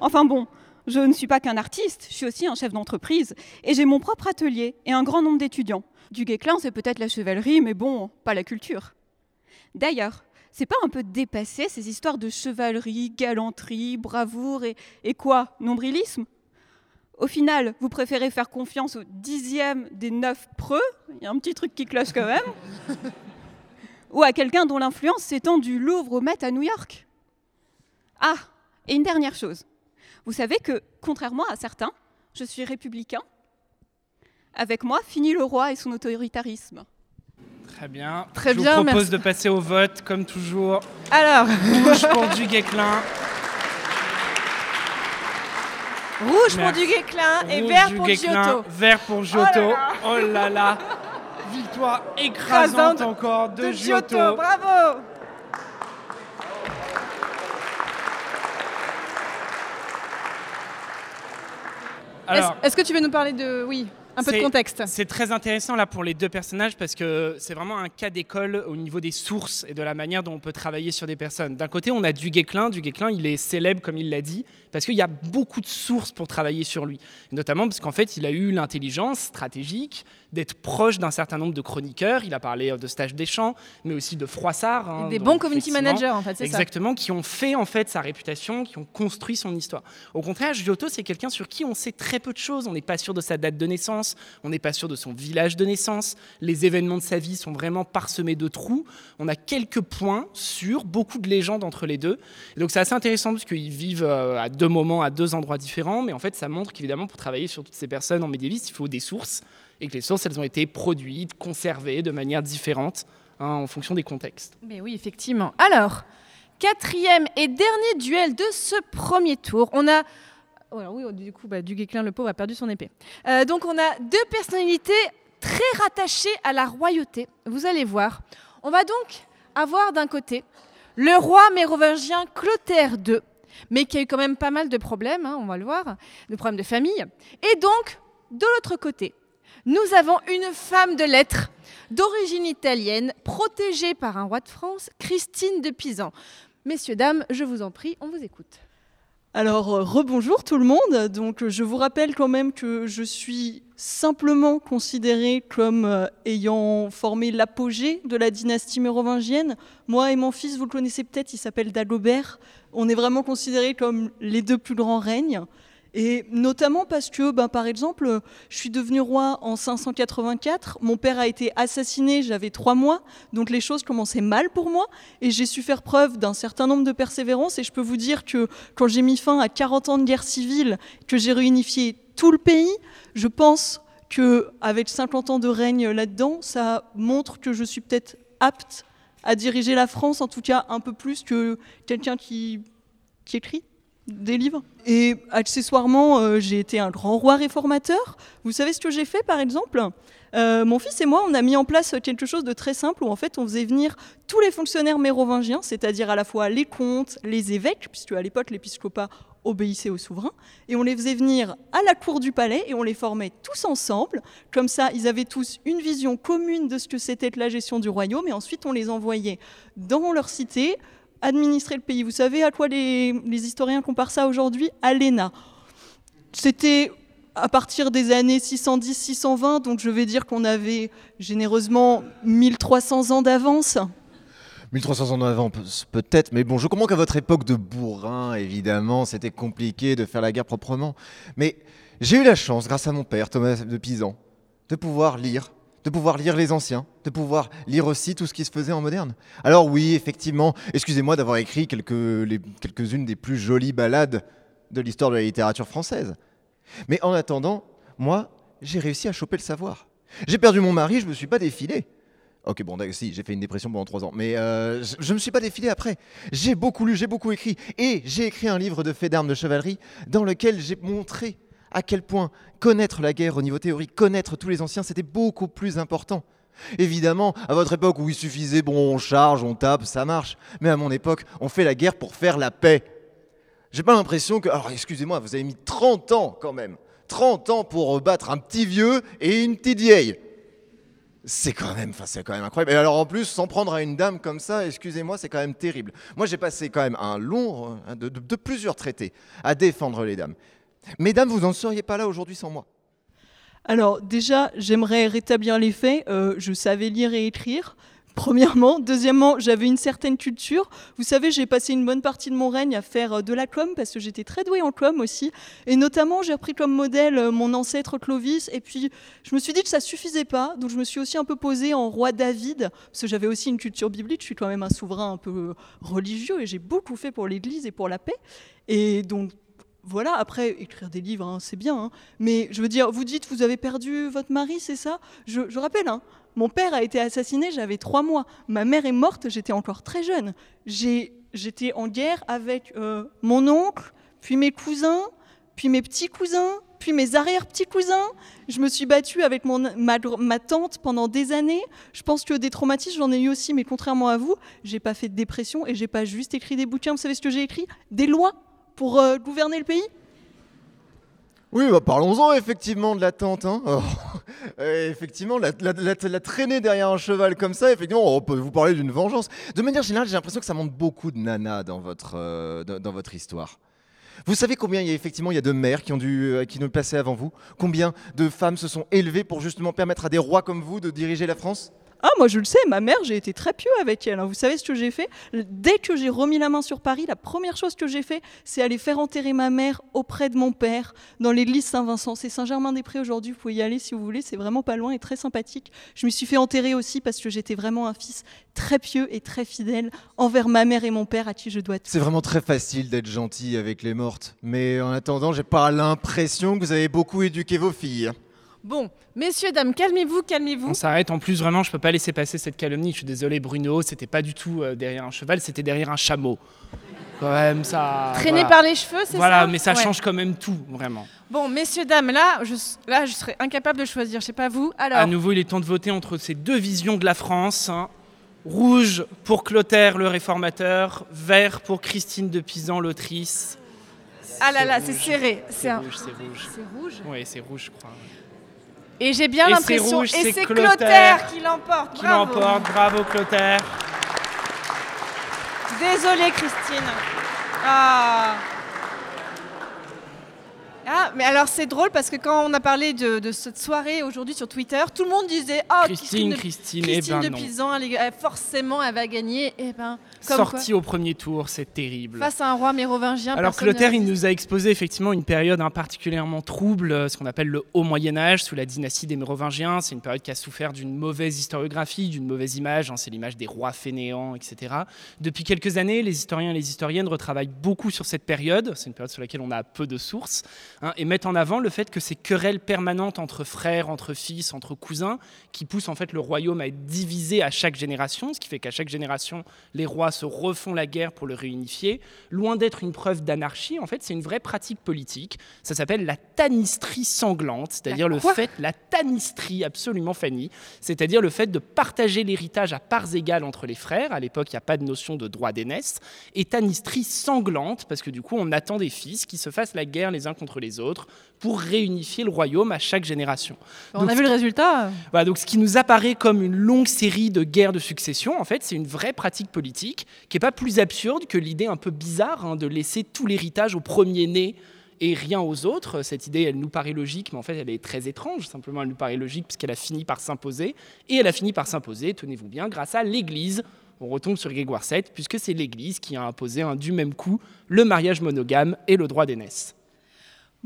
Enfin bon, je ne suis pas qu'un artiste, je suis aussi un chef d'entreprise et j'ai mon propre atelier et un grand nombre d'étudiants. Du Guéclin, c'est peut-être la chevalerie, mais bon, pas la culture. D'ailleurs, c'est pas un peu dépassé ces histoires de chevalerie, galanterie, bravoure et, quoi Nombrilisme? Au final, vous préférez faire confiance au dixième des neuf preux? Il y a un petit truc qui cloche quand même. Ou à quelqu'un dont l'influence s'étend du Louvre au Met à New York? Ah, et une dernière chose. Vous savez que, contrairement à certains, je suis républicain. Avec moi, fini le roi et son autoritarisme. Très bien. Très Je bien, vous propose merci. de passer au vote, comme toujours. Alors, Rouge pour du Guesclin. rouge pour du Guesclin et Rouge vert pour Giotto. Vert pour Giotto. Oh là là. Victoire écrasante Écrasante encore de, de Giotto. Giotto, bravo Alors, Est-ce est-ce que tu veux nous parler de... Oui, un peu de C'est- contexte. C'est très intéressant là pour les deux personnages parce que c'est vraiment un cas d'école au niveau des sources et de la manière dont on peut travailler sur des personnes. D'un côté, on a du Guesclin. Du Guesclin, il est célèbre comme il l'a dit parce qu'il y a beaucoup de sources pour travailler sur lui. Notamment parce qu'en fait, il a eu l'intelligence stratégique d'être proche d'un certain nombre de chroniqueurs. Il a parlé de Stage Deschamps, mais aussi de Froissart. hein, Des donc, bons community managers, en fait, c'est ça. Exactement, qui ont fait en fait sa réputation, qui ont construit son histoire. Au contraire, Giotto, c'est quelqu'un sur qui on sait très peu de choses. On n'est pas sûr de sa date de naissance, on n'est pas sûr de son village de naissance. Les événements de sa vie sont vraiment parsemés de trous. On a quelques points sur beaucoup de légendes entre les deux. Et donc c'est assez intéressant parce qu'ils vivent euh, à deux moments, à deux endroits différents, mais en fait ça montre qu'évidemment pour travailler sur toutes ces personnes en médiéviste, il faut des sources et que les sources elles ont été produites, conservées de manière différente hein, en fonction des contextes. Mais oui, effectivement. Alors, quatrième et dernier duel de ce premier tour. On a Voilà, oui, du coup, bah, du Guesclin, le pauvre, a perdu son épée. Euh, donc, on a deux personnalités très rattachées à la royauté. Vous allez voir. On va donc avoir d'un côté le roi mérovingien Clotaire II, mais qui a eu quand même pas mal de problèmes, hein, on va le voir, de problèmes de famille. Et donc, de l'autre côté, nous avons une femme de lettres d'origine italienne, protégée par un roi de France, Christine de Pisan. Messieurs, dames, je vous en prie, on vous écoute. Alors, euh, rebonjour tout le monde. Donc, je vous rappelle quand même que je suis simplement considérée comme euh, ayant formé l'apogée de la dynastie mérovingienne. Moi et mon fils, vous le connaissez peut-être, il s'appelle Dagobert. On est vraiment considérés comme les deux plus grands règnes. Et notamment parce que, ben, par exemple, je suis devenu roi en 584, mon père a été assassiné, j'avais trois mois, donc les choses commençaient mal pour moi, et j'ai su faire preuve d'un certain nombre de persévérance, et je peux vous dire que quand j'ai mis fin à 40 ans de guerre civile, que j'ai réunifié tout le pays, je pense qu'avec 50 ans de règne là-dedans, ça montre que je suis peut-être apte à diriger la France, en tout cas un peu plus que quelqu'un qui écrit des livres. Et accessoirement, euh, j'ai été un grand roi réformateur. Vous savez ce que j'ai fait, par exemple? Euh, Mon fils et moi, on a mis en place quelque chose de très simple où en fait, on faisait venir tous les fonctionnaires mérovingiens, c'est-à-dire à la fois les comtes, les évêques, puisque à l'époque, l'épiscopat obéissait au souverain, et on les faisait venir à la cour du palais et on les formait tous ensemble. Comme ça, ils avaient tous une vision commune de ce que c'était la gestion du royaume, et ensuite on les envoyait dans leur cité administrer le pays. Vous savez à quoi les, historiens comparent ça aujourd'hui? À l'ENA. C'était à partir des années 610-620, donc je vais dire qu'on avait généreusement 1300 ans d'avance. 1300 ans avant, pe- peut-être, mais bon, je comprends qu'à votre époque de bourrin, évidemment, c'était compliqué de faire la guerre proprement. Mais j'ai eu la chance, grâce à mon père, Thomas de Pisan, de pouvoir lire, de pouvoir lire les anciens, de pouvoir lire aussi tout ce qui se faisait en moderne. Alors oui, effectivement, excusez-moi d'avoir écrit quelques-unes des plus jolies ballades de l'histoire de la littérature française. Mais en attendant, moi, j'ai réussi à choper le savoir. J'ai perdu mon mari, je me suis pas défilé. Ok, bon, si, j'ai fait une dépression pendant trois ans, mais euh, je, je me suis pas défilé après. J'ai beaucoup lu, j'ai beaucoup écrit, et j'ai écrit un livre de faits d'armes de chevalerie dans lequel j'ai montré à quel point connaître la guerre au niveau théorique, connaître tous les anciens, c'était beaucoup plus important. Évidemment, à votre époque où il suffisait, bon, on charge, on tape, ça marche, mais à mon époque, on fait la guerre pour faire la paix. J'ai pas l'impression que. Alors, excusez-moi, vous avez mis 30 ans quand même. 30 ans pour battre un petit vieux et une petite vieille. C'est quand même, enfin, c'est quand même incroyable. Et alors en plus, s'en prendre à une dame comme ça, excusez-moi, c'est quand même terrible. Moi, j'ai passé quand même un long, euh, de- de plusieurs traités à défendre les dames. Mesdames, vous n'en seriez pas là aujourd'hui sans moi. Alors déjà, j'aimerais rétablir les faits. Euh, je savais lire et écrire. Premièrement. Deuxièmement, j'avais une certaine culture. Vous savez, j'ai passé une bonne partie de mon règne à faire euh, de la com parce que j'étais très douée en com aussi. Et notamment, j'ai repris comme modèle euh, mon ancêtre Clovis. Et puis, je me suis dit que ça suffisait pas. Donc, je me suis aussi un peu posée en roi David parce que j'avais aussi une culture biblique. Je suis quand même un souverain un peu religieux et j'ai beaucoup fait pour l'Église et pour la paix. Et donc, voilà, après, écrire des livres, hein, c'est bien. hein. Mais je veux dire, vous dites, vous avez perdu votre mari, c'est ça? Je, rappelle, hein, mon père a été assassiné, j'avais trois mois. Ma mère est morte, j'étais encore très jeune. J'étais en guerre avec euh, mon oncle, puis mes cousins, puis mes petits cousins, puis mes arrière-petits-cousins. Je me suis battue avec mon, ma, ma tante pendant des années. Je pense que des traumatismes, j'en ai eu aussi, mais contrairement à vous, j'ai pas fait de dépression et j'ai pas juste écrit des bouquins. Vous savez ce que j'ai écrit? Des lois pour euh, gouverner le pays? Oui, bah, parlons-en effectivement de la tente. Hein. Oh, euh, effectivement, la, la- traîner derrière un cheval comme ça, effectivement, on peut vous parler d'une vengeance. De manière générale, j'ai l'impression que ça montre beaucoup de nana dans votre, euh, dans, votre histoire. Vous savez combien il y a effectivement il y a de mères qui ont dû qui ont passé avant vous? Combien de femmes se sont élevées pour justement permettre à des rois comme vous de diriger la France? Ah, moi je le sais, ma mère, j'ai été très pieux avec elle. hein. Vous savez ce que j'ai fait? Dès que j'ai remis la main sur Paris, la première chose que j'ai fait, c'est aller faire enterrer ma mère auprès de mon père dans l'église Saint-Vincent. C'est Saint-Germain-des-Prés aujourd'hui, vous pouvez y aller si vous voulez, c'est vraiment pas loin et très sympathique. Je me suis fait enterrer aussi parce que j'étais vraiment un fils très pieux et très fidèle envers ma mère et mon père à qui je dois tout. C'est vraiment très facile d'être gentil avec les mortes. Mais en attendant, j'ai pas l'impression que vous avez beaucoup éduqué vos filles. Bon, messieurs, dames, calmez-vous, calmez-vous. On s'arrête. En plus, vraiment, je peux pas laisser passer cette calomnie. Je suis désolé, Bruno. C'était pas du tout euh, derrière un cheval, c'était derrière un chameau. quand même, ça. Traîné voilà. par les cheveux, c'est ça Voilà, mais ça Ouais. change quand même tout, vraiment. Bon, messieurs, dames, là, je, là, je serais incapable de choisir. Je sais pas vous. Alors, À nouveau, il est temps de voter entre ces deux visions de la France. hein. Rouge pour Clotaire le réformateur, vert pour Christine de Pisan l'autrice. ah là là, c'est serré. C'est un- rouge, c'est rouge. C'est rouge. Oui, c'est rouge, je crois. Et j'ai bien l'impression. Et c'est Clotaire. Clotaire qui l'emporte. Qui Bravo. l'emporte Bravo Clotaire. Désolée, Christine. Ah. Ah, mais alors c'est drôle parce que quand on a parlé de, de cette soirée aujourd'hui sur Twitter, tout le monde disait Oh, Christine, de- Christine, eh Christine ben de elle, est- elle- forcément, elle va gagner. Et ben, comme Sorti quoi, au premier tour, c'est terrible. face à un roi mérovingien. Alors Clotaire, il nous a exposé effectivement une période hein, particulièrement trouble, euh, ce qu'on appelle le Haut Moyen Âge, sous la dynastie des Mérovingiens. C'est une période qui a souffert d'une mauvaise historiographie, d'une mauvaise image. hein, c'est l'image des rois fainéants, etc. Depuis quelques années, les historiens et les historiennes retravaillent beaucoup sur cette période. C'est une période sur laquelle on a peu de sources hein, et mettent en avant le fait que ces querelles permanentes entre frères, entre fils, entre cousins, qui poussent en fait le royaume à être divisé à chaque génération, ce qui fait qu'à chaque génération, les rois se refont la guerre pour le réunifier. Loin d'être une preuve d'anarchie, en fait, c'est une vraie pratique politique. Ça s'appelle la tanistrie sanglante, c'est-à-dire le fait, la tanistrie, absolument Fanny, c'est-à-dire le fait de partager l'héritage à parts égales entre les frères. À l'époque, il n'y a pas de notion de droit d'aînesse. Et tanistrie sanglante, parce que du coup, on attend des fils qui se fassent la guerre les uns contre les autres pour réunifier le royaume à chaque génération. On Donc, a vu le résultat. voilà, donc ce qui nous apparaît comme une longue série de guerres de succession, en fait, c'est une vraie pratique politique qui n'est pas plus absurde que l'idée un peu bizarre hein, de laisser tout l'héritage au premier-né et rien aux autres. Cette idée, elle nous paraît logique, mais en fait, elle est très étrange. Simplement, elle nous paraît logique puisqu'elle a fini par s'imposer. Et elle a fini par s'imposer, tenez-vous bien, grâce à l'Église. On retombe sur Grégoire VII, puisque c'est l'Église qui a imposé hein, du même coup le mariage monogame et le droit d'aînesse.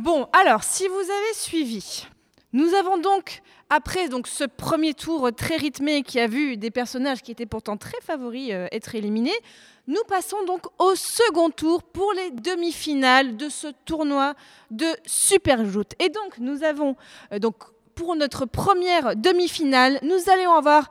Bon, alors, si vous avez suivi, nous avons donc, après ce premier tour très rythmé qui a vu des personnages qui étaient pourtant très favoris euh, être éliminés, nous passons donc au second tour pour les demi-finales de ce tournoi de Super Joute. Et donc, nous avons, euh, donc, pour notre première demi-finale, nous allons avoir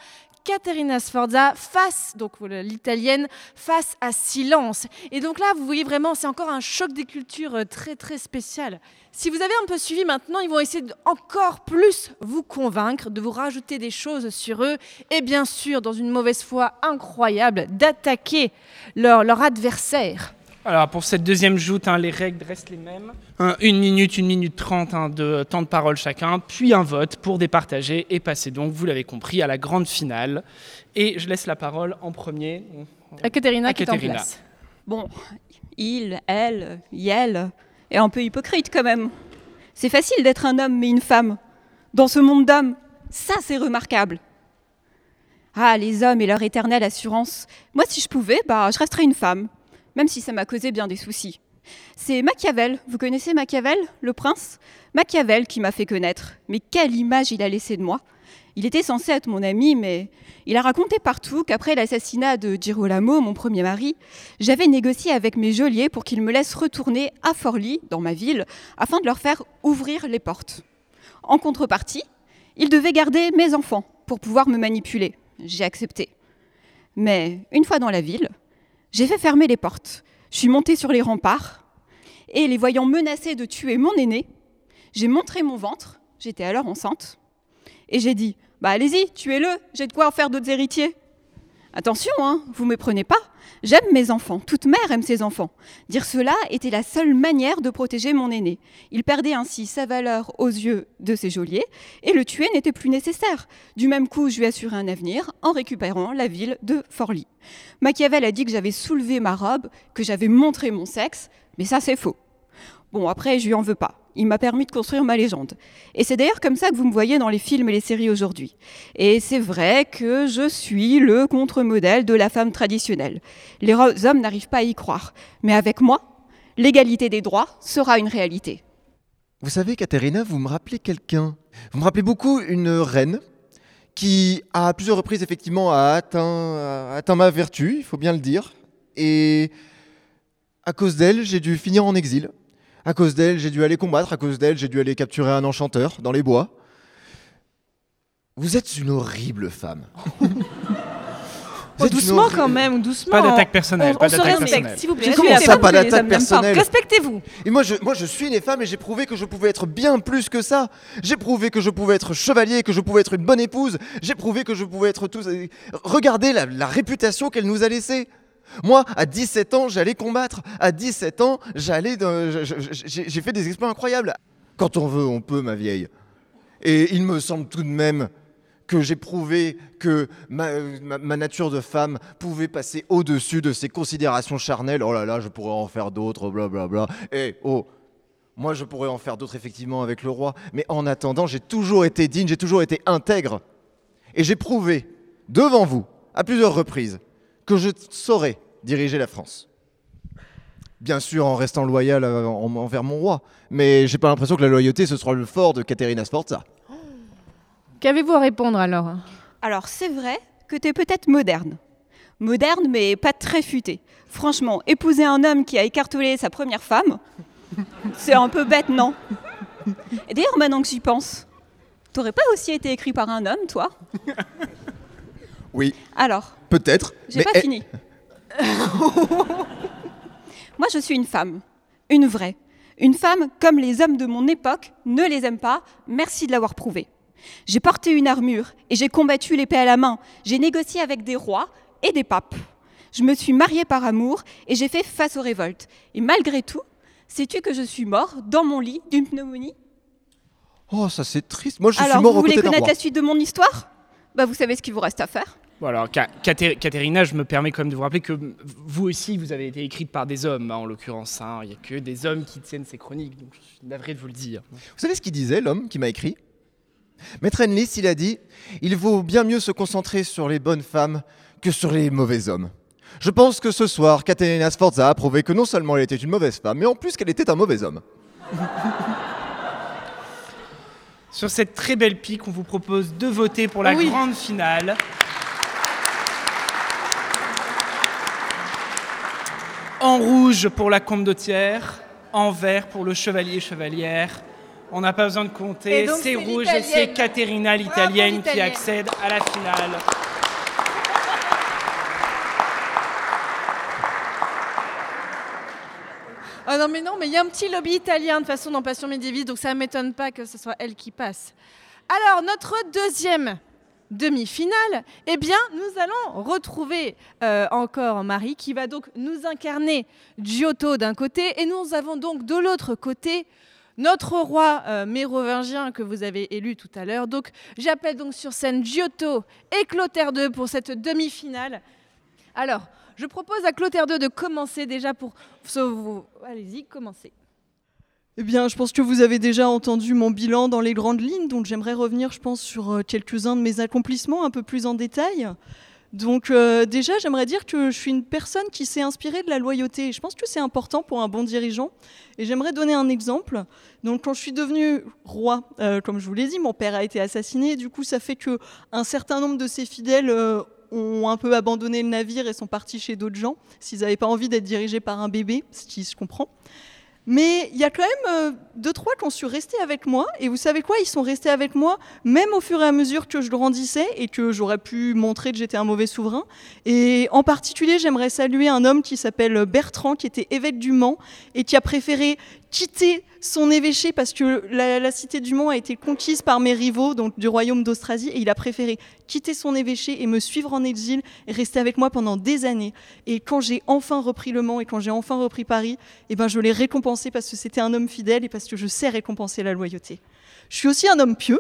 Caterina Sforza face, donc l'italienne, face à Silence. Et donc là, vous voyez vraiment, c'est encore un choc des cultures euh, très très spécial. Si vous avez un peu suivi maintenant, ils vont essayer encore plus vous convaincre, de vous rajouter des choses sur eux, et bien sûr, dans une mauvaise foi incroyable, d'attaquer leur, leur adversaire. Alors pour cette deuxième joute, hein, les règles restent les mêmes. Un- une minute, une minute trente hein, de temps de parole chacun, puis un vote pour départager et passer donc, vous l'avez compris, à la grande finale. Et je laisse la parole en premier À Caterina à qui est en place. Bon, il, elle, yel est un peu hypocrite quand même. C'est facile d'être un homme mais une femme. Dans ce monde d'hommes, ça c'est remarquable. Ah, les hommes et leur éternelle assurance. Moi, si je pouvais, bah, je resterais une femme, même si ça m'a causé bien des soucis. C'est Machiavel, vous connaissez Machiavel, le prince? Machiavel qui m'a fait connaître. Mais quelle image il a laissée de moi? Il était censé être mon ami, mais il a raconté partout qu'après l'assassinat de Girolamo, mon premier mari, j'avais négocié avec mes geôliers pour qu'ils me laissent retourner à Forlì, dans ma ville, afin de leur faire ouvrir les portes. En contrepartie, ils devaient garder mes enfants pour pouvoir me manipuler. J'ai accepté. Mais une fois dans la ville, j'ai fait fermer les portes. Je suis montée sur les remparts. Et les voyant menacés de tuer mon aîné, j'ai montré mon ventre, j'étais alors enceinte, et j'ai dit Bah allez-y, tuez-le, j'ai de quoi en faire d'autres héritiers. Attention, hein, vous me prenez pas. J'aime mes enfants, toute mère aime ses enfants. Dire cela était la seule manière de protéger mon aîné. Il perdait ainsi sa valeur aux yeux de ses geôliers, et le tuer n'était plus nécessaire. Du même coup, je lui assurais un avenir en récupérant la ville de Forlì. Machiavel a dit que j'avais soulevé ma robe, que j'avais montré mon sexe, mais ça c'est faux. Bon, après, je lui en veux pas. Il m'a permis de construire ma légende. Et c'est d'ailleurs comme ça que vous me voyez dans les films et les séries aujourd'hui. Et c'est vrai que je suis le contre-modèle de la femme traditionnelle. Les hommes n'arrivent pas à y croire. Mais avec moi, l'égalité des droits sera une réalité. Vous savez, Katerina, vous me rappelez quelqu'un. Vous me rappelez beaucoup une reine qui, à plusieurs reprises, effectivement, a atteint ma vertu, il faut bien le dire. Et à cause d'elle, j'ai dû finir en exil. À cause d'elle, j'ai dû aller combattre. À cause d'elle, j'ai dû aller capturer un enchanteur dans les bois. Vous êtes une horrible femme. Une doucement quand même, doucement. Pas d'attaque personnelle, On, pas on se d'attaque respecte, personnelle. s'il vous plaît. Comment ça, pas d'attaque personnelle Respectez-vous. Et moi je, moi, je suis une femme et j'ai prouvé que je pouvais être bien plus que ça. J'ai prouvé que je pouvais être chevalier, que je pouvais être une bonne épouse. J'ai prouvé que je pouvais être tout. Regardez la, la réputation qu'elle nous a laissée. Moi, à 17 ans, j'allais combattre. À 17 ans, j'allais. J'ai fait des exploits incroyables. Quand on veut, on peut, ma vieille. Et il me semble tout de même que j'ai prouvé que ma, ma- nature de femme pouvait passer au-dessus de ces considérations charnelles. Oh là là, je pourrais en faire d'autres, blablabla. Et oh, moi je pourrais en faire d'autres effectivement avec le roi. Mais en attendant, j'ai toujours été digne, j'ai toujours été intègre. Et j'ai prouvé devant vous, à plusieurs reprises, que je saurais diriger la France. Bien sûr en restant loyal euh, en- envers mon roi. Mais j'ai pas l'impression que la loyauté ce sera le fort de Caterina Sforza. Qu'avez-vous à répondre alors? Alors, c'est vrai que tu es peut-être moderne. Moderne, mais pas très futé. Franchement, épouser un homme qui a écartelé sa première femme, c'est un peu bête, non? Et d'ailleurs, maintenant que j'y pense, t'aurais pas aussi été écrit par un homme, toi? Oui, Alors, peut-être. j'ai pas fini. Moi, je suis une femme. Une vraie. Une femme comme les hommes de mon époque ne les aiment pas. Merci de l'avoir prouvé. J'ai porté une armure et j'ai combattu l'épée à la main. J'ai négocié avec des rois et des papes. Je me suis mariée par amour et j'ai fait face aux révoltes. Et malgré tout, sais-tu que je suis mort dans mon lit d'une pneumonie? Oh, ça c'est triste. Moi je Alors, suis mort vous voulez connaître la suite de mon histoire? Bah, vous savez ce qu'il vous reste à faire. Bon alors, Ka- Kater- Katerina, je me permets quand même de vous rappeler que vous aussi, vous avez été écrite par des hommes, hein, en l'occurrence. hein. Il n'y a que des hommes qui tiennent ces chroniques, donc je suis navré de vous le dire. Vous savez ce qu'il disait, l'homme qui m'a écrit? Maître Enlis, il a dit Il vaut bien mieux se concentrer sur les bonnes femmes que sur les mauvais hommes. Je pense que ce soir, Caterina Sforza a prouvé que non seulement elle était une mauvaise femme, mais en plus qu'elle était un mauvais homme. Sur cette très belle pique, on vous propose de voter pour la Oui. grande finale. En rouge pour la condottière, en vert pour le chevalier chevalière. On n'a pas besoin de compter, c'est rouge et c'est Caterina l'italienne qui accède à la finale. Ah non, mais non, mais il y a un petit lobby italien de toute façon dans Passion médiéviste, donc ça ne m'étonne pas que ce soit elle qui passe. Alors, notre deuxième demi-finale, eh bien, nous allons retrouver euh, encore Marie qui va donc nous incarner Giotto d'un côté, et nous avons donc de l'autre côté notre roi euh, mérovingien que vous avez élu tout à l'heure. Donc, j'appelle donc sur scène Giotto et Clotaire II pour cette demi-finale. Alors, je propose à Clotaire II de commencer déjà pour... vous- Allez-y, commencez. Eh bien, je pense que vous avez déjà entendu mon bilan dans les grandes lignes, donc j'aimerais revenir, je pense, sur euh, quelques-uns de mes accomplissements un peu plus en détail. Donc euh, déjà, j'aimerais dire que je suis une personne qui s'est inspirée de la loyauté. Je pense que c'est important pour un bon dirigeant. Et j'aimerais donner un exemple. Donc quand je suis devenu roi, euh, comme je vous l'ai dit, mon père a été assassiné. Du coup, ça fait que un certain nombre de ses fidèles ont un peu abandonné le navire et sont partis chez d'autres gens, s'ils n'avaient pas envie d'être dirigés par un bébé, ce qui se comprend. Mais il y a quand même euh, deux, trois qui ont su rester avec moi. Et vous savez quoi? Ils sont restés avec moi, même au fur et à mesure que je grandissais et que j'aurais pu montrer que j'étais un mauvais souverain. Et en particulier, j'aimerais saluer un homme qui s'appelle Bertrand, qui était évêque du Mans et qui a préféré quitter son évêché parce que la, cité du Mans a été conquise par mes rivaux, donc du royaume d'Austrasie, et il a préféré quitter son évêché et me suivre en exil et rester avec moi pendant des années. Et quand j'ai enfin repris le Mans et quand j'ai enfin repris Paris, eh ben je l'ai récompensé parce que c'était un homme fidèle et parce que je sais récompenser la loyauté. Je suis aussi un homme pieux.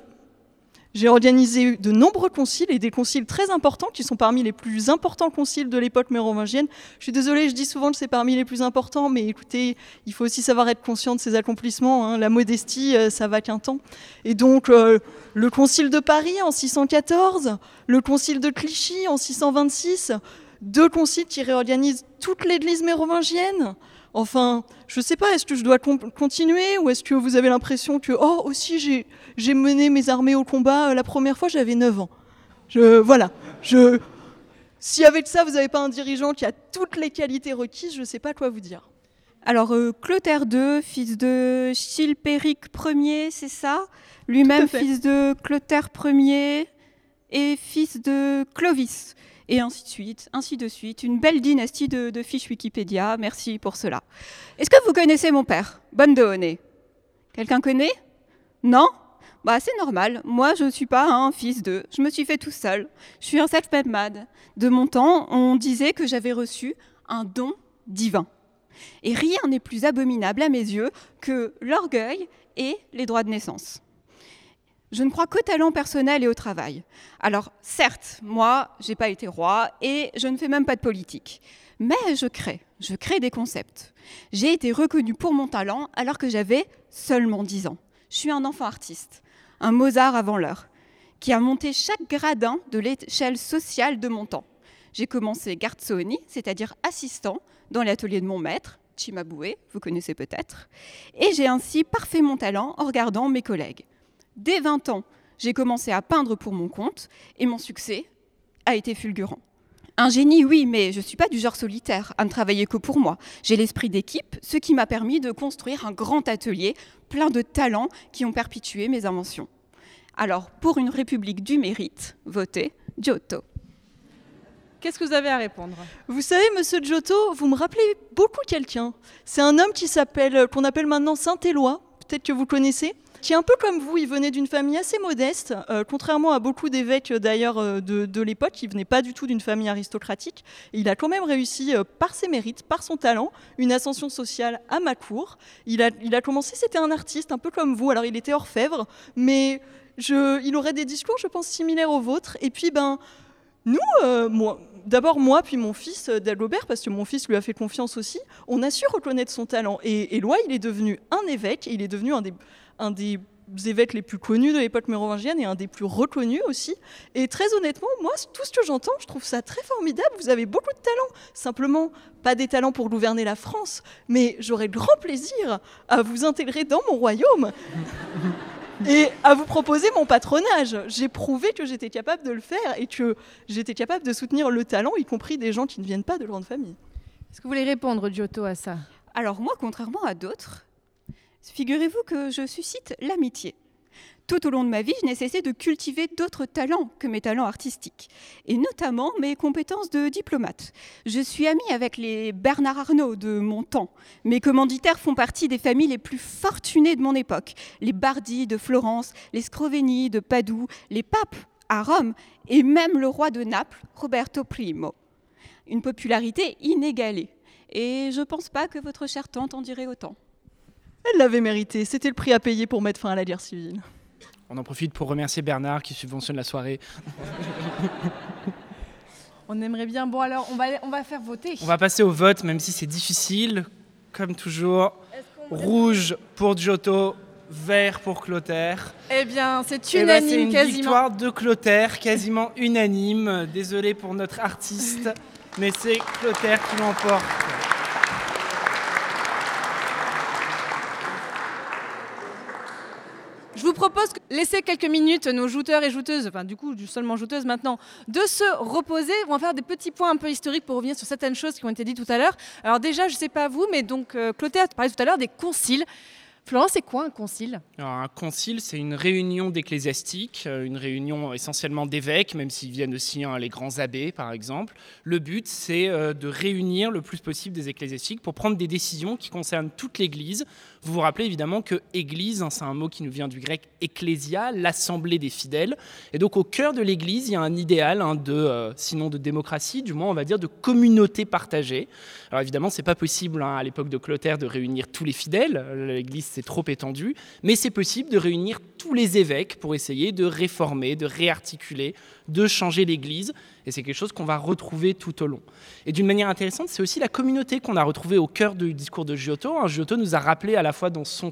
J'ai organisé de nombreux conciles et des conciles très importants qui sont parmi les plus importants conciles de l'époque mérovingienne. Je suis désolée, je dis souvent que c'est parmi les plus importants, mais écoutez, il faut aussi savoir être conscient de ses accomplissements. hein. La modestie, euh, ça va qu'un temps. Et donc, euh, le concile de Paris en 614, le concile de Clichy en 626, deux conciles qui réorganisent toute l'église mérovingienne. Enfin, je sais pas, est-ce que je dois continuer ou est-ce que vous avez l'impression que, oh, aussi, j'ai, mené mes armées au combat, euh, la première fois, j'avais 9 ans. Je, voilà, je... Si avec ça, vous n'avez pas un dirigeant qui a toutes les qualités requises, je ne sais pas quoi vous dire. Alors, euh, Clotaire II, fils de Chilpéric Ier, c'est ça? Lui-même fils de Clotaire Ier et fils de Clovis. Et ainsi de suite, ainsi de suite. Une belle dynastie de, fiches Wikipédia, merci pour cela. Est-ce que vous connaissez mon père? Bonne de Quelqu'un connaît? Non? Bah, c'est normal. Moi, je ne suis pas un fils d'eux. Je me suis fait tout seul. Je suis un self-made mad. De mon temps, on disait que j'avais reçu un don divin. Et rien n'est plus abominable à mes yeux que l'orgueil et les droits de naissance. Je ne crois qu'au talent personnel et au travail. Alors, certes, moi, j'ai pas été roi et je ne fais même pas de politique. Mais je crée, je crée des concepts. J'ai été reconnue pour mon talent alors que j'avais seulement 10 ans. Je suis un enfant artiste, un Mozart avant l'heure, qui a monté chaque gradin de l'échelle sociale de mon temps. J'ai commencé garzoni, c'est-à-dire assistant, dans l'atelier de mon maître, Chimabue, vous connaissez peut-être, et j'ai ainsi parfait mon talent en regardant mes collègues. Dès 20 ans, j'ai commencé à peindre pour mon compte et mon succès a été fulgurant. Un génie, oui, mais je ne suis pas du genre solitaire à ne travailler que pour moi. J'ai l'esprit d'équipe, ce qui m'a permis de construire un grand atelier plein de talents qui ont perpétué mes inventions. Alors, pour une république du mérite, votez Giotto. Qu'est-ce que vous avez à répondre? Vous savez, monsieur Giotto, vous me rappelez beaucoup quelqu'un. C'est un homme qui s'appelle, qu'on appelle maintenant Saint-Éloi, peut-être que vous connaissez qui un peu comme vous, il venait d'une famille assez modeste, euh, contrairement à beaucoup d'évêques euh, d'ailleurs euh, de, l'époque, il venait pas du tout d'une famille aristocratique. il a quand même réussi, par ses mérites, par son talent, une ascension sociale à ma cour. Il a, commencé, c'était un artiste, un peu comme vous. Alors il était orfèvre, mais il aurait des discours, je pense, similaires aux vôtres. Et puis, ben, nous, d'abord moi, puis mon fils Dagobert, parce que mon fils lui a fait confiance aussi, on a su reconnaître son talent. Et Éloi, il est devenu un évêque, et il est devenu un des, un des évêques les plus connus de l'époque mérovingienne et un des plus reconnus aussi. Et très honnêtement, moi, tout ce que j'entends, je trouve ça très formidable. Vous avez beaucoup de talents. Simplement, pas des talents pour gouverner la France, mais j'aurais grand plaisir à vous intégrer dans mon royaume. et à vous proposer mon patronage. J'ai prouvé que j'étais capable de le faire et que j'étais capable de soutenir le talent, y compris des gens qui ne viennent pas de grande famille. Est-ce que vous voulez répondre, Giotto, à ça? Alors moi, contrairement à d'autres, Figurez-vous que je suscite l'amitié. Tout au long de ma vie, je n'ai cessé de cultiver d'autres talents que mes talents artistiques, et notamment mes compétences de diplomate. Je suis amie avec les Bernard Arnault de mon temps. Mes commanditaires font partie des familles les plus fortunées de mon époque. Les Bardi de Florence, les Scroveni de Padoue, les papes à Rome, et même le roi de Naples, Roberto Primo. Une popularité inégalée. Et je ne pense pas que votre chère tante en dirait autant. Elle l'avait mérité. C'était le prix à payer pour mettre fin à la guerre civile. On en profite pour remercier Bernard qui subventionne la soirée. on aimerait bien. Bon, alors, on va, on va faire voter. On va passer au vote, même si c'est difficile. Comme toujours, rouge pour Giotto, vert pour Clotaire. Eh bien, c'est eh ben, unanime, une quasiment. victoire de Clotaire, quasiment unanime. Désolé pour notre artiste, mais c'est Clotaire qui l'emporte. Je vous propose de laisser quelques minutes nos jouteurs et jouteuses, enfin du coup seulement jouteuses maintenant, de se reposer. On va faire des petits points un peu historiques pour revenir sur certaines choses qui ont été dites tout à l'heure. Alors déjà, je ne sais pas vous, mais donc euh, Clotaire parlait tout à l'heure des conciles. Florence, c'est quoi un concile? Un concile, c'est une réunion d'ecclésiastiques, euh, une réunion essentiellement d'évêques, même s'ils viennent aussi hein, les grands abbés, par exemple. Le but, c'est euh, de réunir le plus possible des ecclésiastiques pour prendre des décisions qui concernent toute l'Église. Vous vous rappelez évidemment que Église, hein, c'est un mot qui nous vient du grec ecclésia, l'assemblée des fidèles. Et donc au cœur de l'Église, il y a un idéal hein, de, euh, sinon de démocratie, du moins on va dire de communauté partagée. Alors évidemment, c'est pas possible à l'époque de Clotaire de réunir tous les fidèles. L'Église c'est trop étendu, mais c'est possible de réunir tous les évêques pour essayer de réformer, de réarticuler, de changer l'Église. Et c'est quelque chose qu'on va retrouver tout au long. Et d'une manière intéressante, c'est aussi la communauté qu'on a retrouvée au cœur du discours de Giotto. Hein, Giotto nous a rappelé à la fois dans son,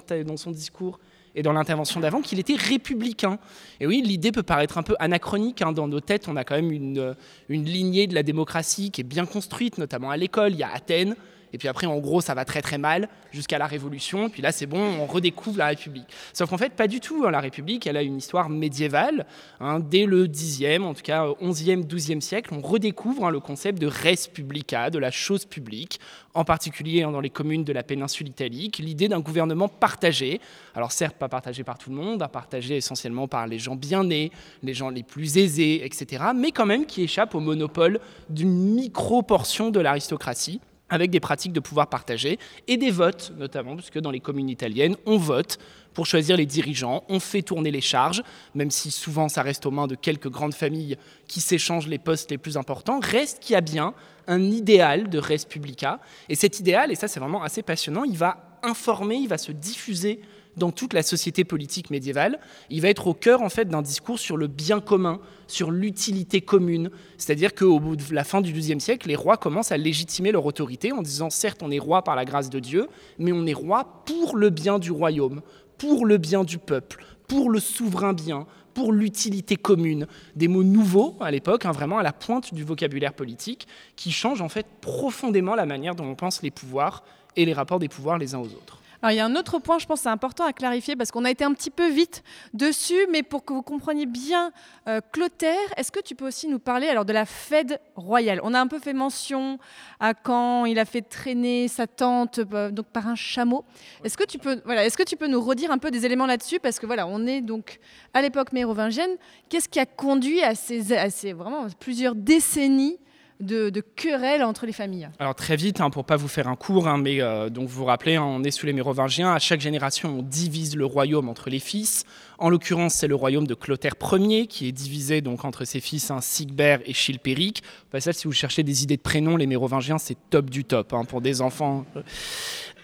discours et dans l'intervention d'avant qu'il était républicain. Et oui, l'idée peut paraître un peu anachronique. Hein. Dans nos têtes, on a quand même une, une lignée de la démocratie qui est bien construite, notamment à l'école. Il y a Athènes, Et puis après, en gros, ça va très très mal jusqu'à la Révolution. Puis là, c'est bon, on redécouvre la République. Sauf qu'en fait, pas du tout. hein. La République, elle a une histoire médiévale. hein. Dès le 10e, en tout cas euh, 11e, 12e siècle, on redécouvre hein, le concept de res publica, de la chose publique, en particulier dans les communes de la péninsule italique, l'idée d'un gouvernement partagé. Alors certes, pas partagé par tout le monde, partagé essentiellement par les gens bien nés, les gens les plus aisés, etc., mais quand même qui échappe au monopole d'une micro-portion de l'aristocratie avec des pratiques de pouvoir partagé et des votes, notamment, puisque dans les communes italiennes, on vote pour choisir les dirigeants, on fait tourner les charges, même si souvent ça reste aux mains de quelques grandes familles qui s'échangent les postes les plus importants, reste qu'il y a bien un idéal de res publica. Et cet idéal, et ça c'est vraiment assez passionnant, il va informer, il va se diffuser dans toute la société politique médiévale. Il va être au cœur en fait d'un discours sur le bien commun, sur l'utilité commune. C'est-à-dire qu'au bout de la fin du XIIe siècle, les rois commencent à légitimer leur autorité en disant certes on est roi par la grâce de Dieu, mais on est roi pour le bien du royaume, pour le bien du peuple, pour le souverain bien, pour l'utilité commune. Des mots nouveaux à l'époque, hein, vraiment à la pointe du vocabulaire politique, qui changent en fait profondément la manière dont on pense les pouvoirs et les rapports des pouvoirs les uns aux autres. Alors, il y a un autre point, je pense, c'est important à clarifier parce qu'on a été un petit peu vite dessus, mais pour que vous compreniez bien euh, Clotaire, est-ce que tu peux aussi nous parler alors de la Fed royale? On a un peu fait mention à quand il a fait traîner sa tante euh, donc par un chameau. Est-ce que tu peux, voilà, est-ce que tu peux nous redire un peu des éléments là-dessus? Parce que voilà, on est donc à l'époque mérovingienne. Qu'est-ce qui a conduit à ces, à ces vraiment plusieurs décennies de, querelles entre les familles Alors très vite, hein, pour pas vous faire un cours, hein, mais euh, vous vous rappelez, hein, on est sous les Mérovingiens. À chaque génération, on divise le royaume entre les fils. En l'occurrence, c'est le royaume de Clotaire Ier qui est divisé donc entre ses fils hein, Sigbert et Chilpéric. Passage, si vous cherchez des idées de prénoms, les Mérovingiens, c'est top du top pour des enfants.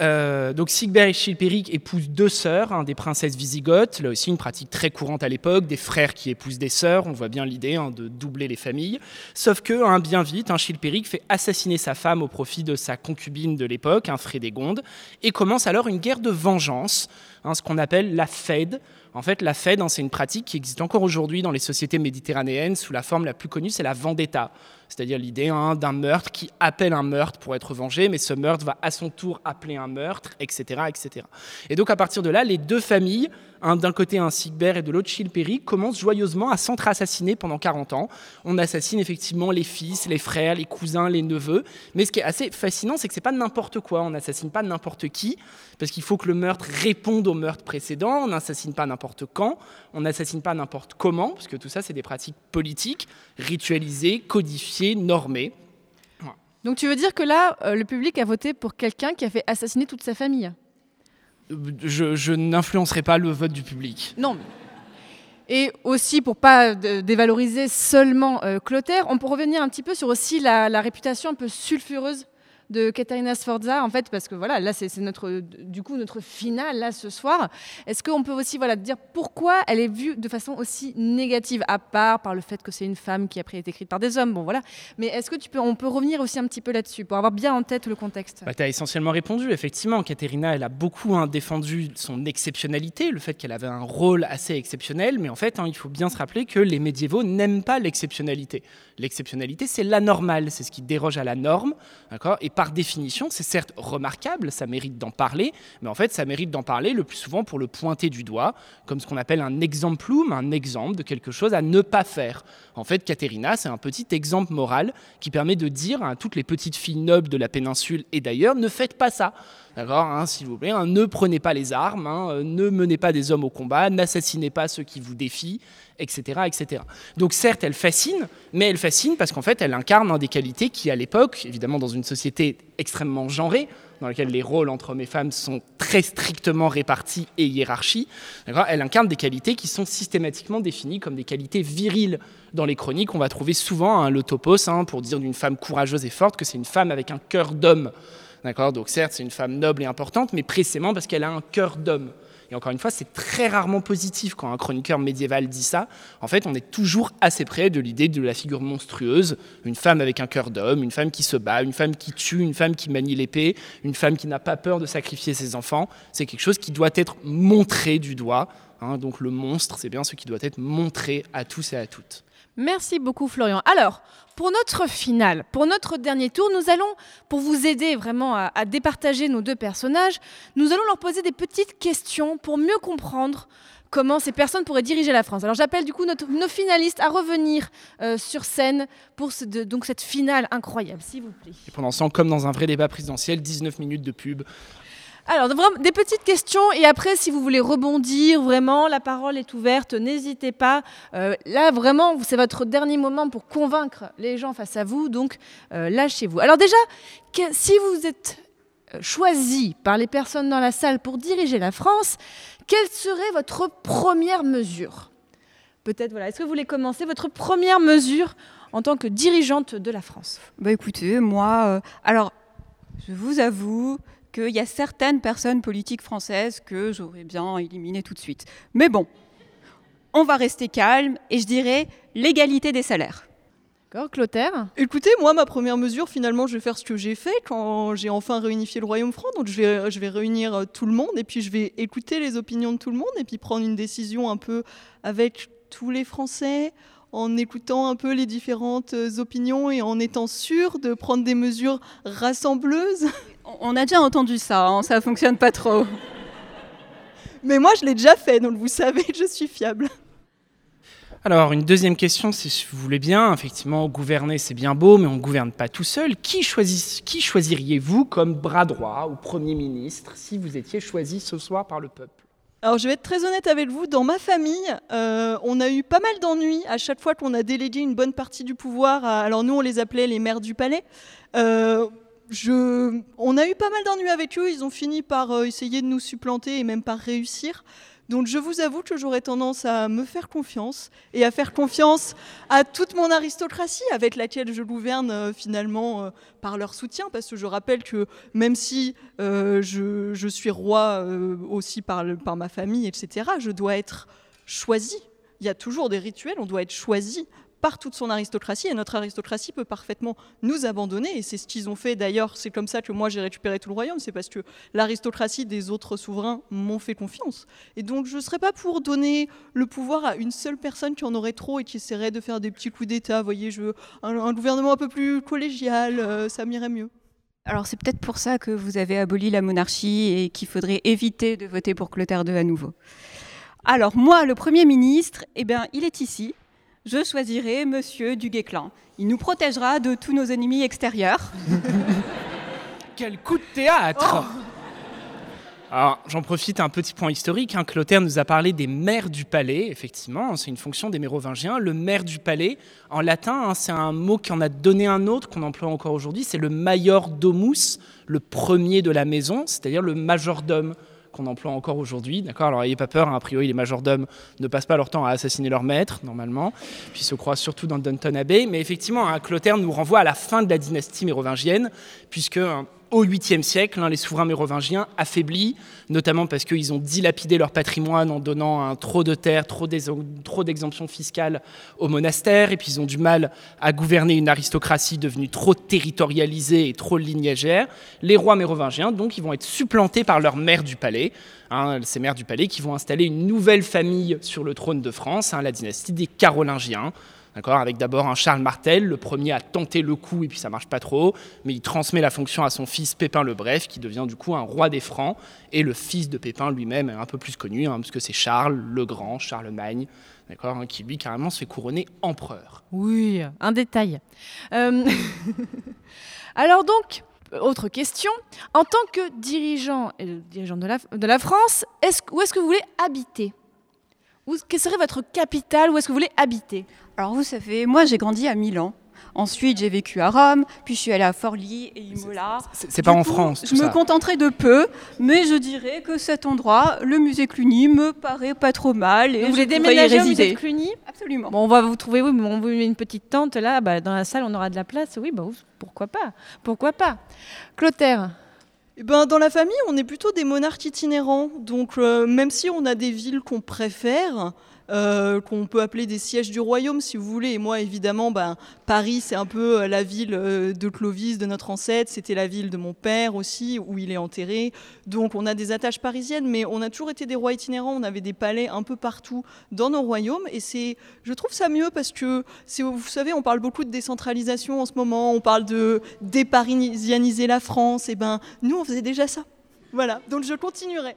Euh, donc Sigbert et Chilpéric épousent deux sœurs, hein, des princesses visigothes, là aussi une pratique très courante à l'époque, des frères qui épousent des sœurs, on voit bien l'idée hein, de doubler les familles. Sauf que, hein, bien vite, Chilpéric fait assassiner sa femme au profit de sa concubine de l'époque, Frédégonde, et commence alors une guerre de vengeance, hein, ce qu'on appelle la Fed. En fait, la Fed, hein, c'est une pratique qui existe encore aujourd'hui dans les sociétés méditerranéennes sous la forme la plus connue, c'est la vendetta. C'est-à-dire l'idée hein, d'un meurtre qui appelle un meurtre pour être vengé, mais ce meurtre va à son tour appeler un meurtre, etc. etc. Et donc à partir de là, les deux familles, un d'un côté un Sigbert et de l'autre Chilpéric, commencent joyeusement à s'entre-assassiner pendant 40 ans. On assassine effectivement les fils, les frères, les cousins, les neveux. Mais ce qui est assez fascinant, c'est que c'est pas n'importe quoi. On n'assassine pas n'importe qui, parce qu'il faut que le meurtre réponde au meurtre précédent. On n'assassine pas n'importe quand. On n'assassine pas n'importe comment, parce que tout ça, c'est des pratiques politiques, ritualisées, codifiées, normées. Donc tu veux dire que là, euh, le public a voté pour quelqu'un qui a fait assassiner toute sa famille? Je, n'influencerai pas le vote du public. Non. Et aussi, pour pas de- dévaloriser seulement euh, Clotaire, on peut revenir un petit peu sur aussi la réputation un peu sulfureuse de Caterina Sforza, en fait, parce que voilà, là, c'est notre, du coup, notre finale, là, ce soir. Est-ce qu'on peut aussi, voilà, dire pourquoi elle est vue de façon aussi négative, à part par le fait que c'est une femme qui après est écrite par des hommes, bon, voilà. Mais est-ce que tu peux, on peut revenir aussi un petit peu là-dessus, pour avoir bien en tête le contexte? Bah, tu as essentiellement répondu, effectivement. Caterina, elle a beaucoup hein, défendu son exceptionnalité, le fait qu'elle avait un rôle assez exceptionnel, mais en fait, hein, il faut bien se rappeler que les médiévaux n'aiment pas l'exceptionnalité. L'exceptionnalité, c'est la normale, c'est ce qui déroge à la norme, d'accord? Définition, c'est certes remarquable, ça mérite d'en parler, mais en fait, ça mérite d'en parler le plus souvent pour le pointer du doigt, comme ce qu'on appelle un exemplum, un exemple de quelque chose à ne pas faire. En fait, Caterina, c'est un petit exemple moral qui permet de dire à toutes les petites filles nobles de la péninsule et d'ailleurs, ne faites pas ça. D'accord, hein, s'il vous plaît, hein, ne prenez pas les armes, hein, euh, ne menez pas des hommes au combat, n'assassinez pas ceux qui vous défient, etc., etc. Donc certes, elle fascine, mais elle fascine parce qu'en fait, elle incarne des qualités qui, à l'époque, évidemment dans une société extrêmement genrée, dans laquelle les rôles entre hommes et femmes sont très strictement répartis et hiérarchis, d'accord, elle incarne des qualités qui sont systématiquement définies comme des qualités viriles. Dans les chroniques, on va trouver souvent hein, le topos pour dire d'une femme courageuse et forte que c'est une femme avec un cœur d'homme. D'accord? Donc certes, c'est une femme noble et importante, mais précisément parce qu'elle a un cœur d'homme. Et encore une fois, c'est très rarement positif quand un chroniqueur médiéval dit ça. En fait, on est toujours assez près de l'idée de la figure monstrueuse, une femme avec un cœur d'homme, une femme qui se bat, une femme qui tue, une femme qui manie l'épée, une femme qui n'a pas peur de sacrifier ses enfants. C'est quelque chose qui doit être montré du doigt. hein. donc le monstre, c'est bien ce qui doit être montré à tous et à toutes. Merci beaucoup Florian. Alors, pour notre finale, pour notre dernier tour, nous allons, pour vous aider vraiment à, départager nos deux personnages, nous allons leur poser des petites questions pour mieux comprendre comment ces personnes pourraient diriger la France. Alors j'appelle du coup nos finalistes à revenir euh, sur scène pour donc cette finale incroyable, s'il vous plaît. Et pendant ce temps, comme dans un vrai débat présidentiel, 19 minutes de pub. Alors, des petites questions et après, si vous voulez rebondir, vraiment, la parole est ouverte, n'hésitez pas. Euh, là, vraiment, c'est votre dernier moment pour convaincre les gens face à vous, donc euh, lâchez-vous. Alors déjà, si vous êtes euh, choisi par les personnes dans la salle pour diriger la France, quelle serait votre première mesure? Peut-être, voilà, est-ce que vous voulez commencer? Votre première mesure en tant que dirigeante de la France? Bah écoutez, moi, alors, je vous avoue qu'il y a certaines personnes politiques françaises que j'aurais bien éliminées tout de suite. Mais bon, on va rester calme et je dirais l'égalité des salaires. D'accord, Clotaire? Écoutez, moi, ma première mesure, finalement, je vais faire ce que j'ai fait quand j'ai enfin réunifié le Royaume franc. Donc, je vais, je vais réunir euh, tout le monde et puis je vais écouter les opinions de tout le monde et puis prendre une décision un peu avec tous les Français, en écoutant un peu les différentes euh, opinions et en étant sûr de prendre des mesures rassembleuses. On- a déjà entendu ça, hein, ça fonctionne pas trop. Mais moi, je l'ai déjà fait, donc vous savez, je suis fiable. Alors, une deuxième question, si vous voulez bien, effectivement, gouverner, c'est bien beau, mais on ne gouverne pas tout seul. Qui, choisis- qui choisiriez-vous comme bras droit ou Premier ministre si vous étiez choisi ce soir par le peuple? Alors je vais être très honnête avec vous, dans ma famille, euh, on a eu pas mal d'ennuis à chaque fois qu'on a délégué une bonne partie du pouvoir. À, alors nous, on les appelait les maires du palais. Euh, on a eu pas mal d'ennuis avec eux, ils ont fini par euh, essayer de nous supplanter et même par réussir. Donc je vous avoue que j'aurais tendance à me faire confiance et à faire confiance à toute mon aristocratie avec laquelle je gouverne euh, finalement euh, par leur soutien, parce que je rappelle que même si je, suis roi aussi par, par ma famille, etc., je dois être choisi. Il y a toujours des rituels, on doit être choisi par toute son aristocratie, et notre aristocratie peut parfaitement nous abandonner, et c'est ce qu'ils ont fait d'ailleurs, c'est comme ça que moi j'ai récupéré tout le royaume, c'est parce que l'aristocratie des autres souverains m'ont fait confiance. Et donc je ne serais pas pour donner le pouvoir à une seule personne qui en aurait trop et qui essaierait de faire des petits coups d'État, vous voyez, je un, un gouvernement un peu plus collégial, euh, ça m'irait mieux. Alors c'est peut-être pour ça que vous avez aboli la monarchie et qu'il faudrait éviter de voter pour Clotaire II à nouveau. Alors moi, le Premier ministre, eh bien, il est ici. Je choisirai Monsieur du Guesclin. Il nous protégera de tous nos ennemis extérieurs. Quel coup de théâtre Alors, j'en profite un petit point historique. Hein. Clotaire nous a parlé des maires du palais, effectivement, c'est une fonction des mérovingiens. Le maire du palais, en latin, hein, c'est un mot qui en a donné un autre qu'on emploie encore aujourd'hui, c'est le major domus, le premier de la maison, c'est-à-dire le majordome qu'on emploie encore aujourd'hui. D'accord? Alors, n'ayez pas peur, hein, a priori, les majordomes ne passent pas leur temps à assassiner leur maître, normalement, puis se croient surtout dans Downton Abbey. Mais effectivement, hein, Clotaire nous renvoie à la fin de la dynastie mérovingienne, puisque hein, au 8e siècle, les souverains mérovingiens affaiblis, notamment parce qu'ils ont dilapidé leur patrimoine en donnant un trop de terres, trop d'ex- trop d'exemptions fiscales aux monastères, et puis ils ont du mal à gouverner une aristocratie devenue trop territorialisée et trop lignagère. Les rois mérovingiens, donc, ils vont être supplantés par leurs maires du palais, hein, ces maires du palais qui vont installer une nouvelle famille sur le trône de France, hein, la dynastie des Carolingiens. Avec d'abord un Charles Martel, le premier à tenter le coup et puis ça marche pas trop, mais il transmet la fonction à son fils Pépin le Bref, qui devient du coup un roi des Francs, et le fils de Pépin lui-même est un peu plus connu, hein, parce que c'est Charles le Grand, Charlemagne, d'accord, hein, qui lui carrément se fait couronner empereur. Oui, un détail. Euh, Alors donc, autre question. En tant que dirigeant et dirigeant de la, de la France, est-ce- où est-ce que vous voulez habiter? Où, Quelle serait votre capitale? Où est-ce que vous voulez habiter? Alors vous savez, moi j'ai grandi à Milan. Ensuite, j'ai vécu à Rome, puis je suis allée à Forlì et Imola. c'est pas en France, Je tout me ça. contenterai de peu, mais je dirais que cet endroit, le musée Cluny, me paraît pas trop mal. Et Vous voulez je déménager au résider. musée de Cluny? Absolument. Bon, on va vous trouver, oui, mais on vous met une petite tente là, bah, dans la salle, on aura de la place. Oui, bah, pourquoi pas Pourquoi pas Clotaire Eh ben, dans la famille, on est plutôt des monarques itinérants. Donc, euh, même si on a des villes qu'on préfère, euh, qu'on peut appeler des sièges du royaume, si vous voulez. Et moi, évidemment, ben, Paris, c'est un peu euh, la ville euh, de Clovis, de notre ancêtre. C'était la ville de mon père aussi, où il est enterré. Donc, on a des attaches parisiennes, mais on a toujours été des rois itinérants. On avait des palais un peu partout dans nos royaumes. Et c'est, je trouve ça mieux parce que, vous savez, on parle beaucoup de décentralisation en ce moment. On parle de déparisianiser la France. Et ben, nous, on faisait déjà ça. Voilà. Donc, je continuerai.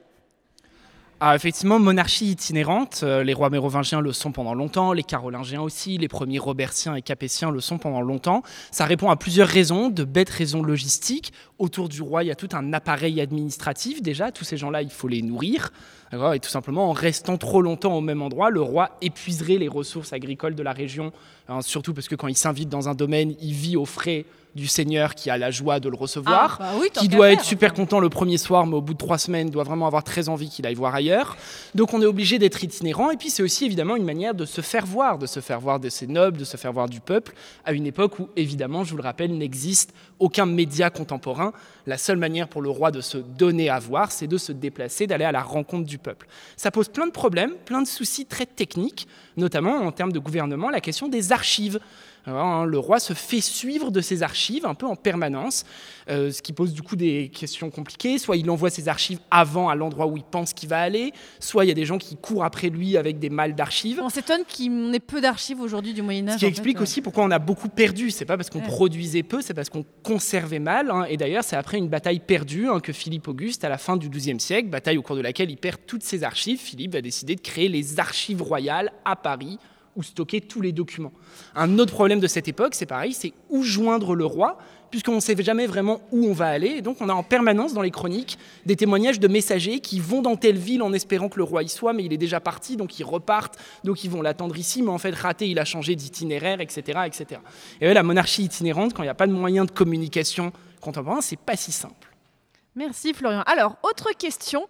Ah, effectivement, monarchie itinérante, euh, les rois mérovingiens le sont pendant longtemps, les carolingiens aussi, les premiers robertiens et capétiens le sont pendant longtemps. Ça répond à plusieurs raisons, de bêtes raisons logistiques. Autour du roi, il y a tout un appareil administratif déjà, tous ces gens-là, il faut les nourrir. Et tout simplement, en restant trop longtemps au même endroit, le roi épuiserait les ressources agricoles de la région, hein, surtout parce que quand il s'invite dans un domaine, il vit aux frais du seigneur qui a la joie de le recevoir, Ah, bah oui, qui doit faire. être super content le premier soir, mais au bout de trois semaines, doit vraiment avoir très envie qu'il aille voir ailleurs. Donc on est obligé d'être itinérant, et puis c'est aussi évidemment une manière de se faire voir, de se faire voir de ses nobles, de se faire voir du peuple, à une époque où évidemment, je vous le rappelle, n'existe aucun média contemporain. La seule manière pour le roi de se donner à voir, c'est de se déplacer, d'aller à la rencontre du peuple. Ça pose plein de problèmes, plein de soucis très techniques, notamment en termes de gouvernement, la question des archives. Hein, le roi se fait suivre de ses archives un peu en permanence, euh, ce qui pose du coup des questions compliquées. Soit il envoie ses archives avant à l'endroit où il pense qu'il va aller, soit il y a des gens qui courent après lui avec des malles d'archives. On s'étonne qu'il ait peu d'archives aujourd'hui du Moyen Âge. Ce qui explique fait, euh. aussi pourquoi on a beaucoup perdu. C'est pas parce qu'on Ouais. produisait peu, c'est parce qu'on conservait mal. hein. Et d'ailleurs, c'est après une bataille perdue hein, que Philippe Auguste, à la fin du XIIe siècle, bataille au cours de laquelle il perd toutes ses archives, Philippe va décider de créer les archives royales à Paris où stocker tous les documents. Un autre problème de cette époque, c'est pareil, c'est où joindre le roi, puisqu'on ne sait jamais vraiment où on va aller. Et donc on a en permanence dans les chroniques des témoignages de messagers qui vont dans telle ville en espérant que le roi y soit, mais il est déjà parti, donc ils repartent, donc ils vont l'attendre ici, mais en fait raté, il a changé d'itinéraire, etc., etc. Et la monarchie itinérante, quand il n'y a pas de moyens de communication contemporain, c'est pas si simple. Merci Florian. Alors, autre question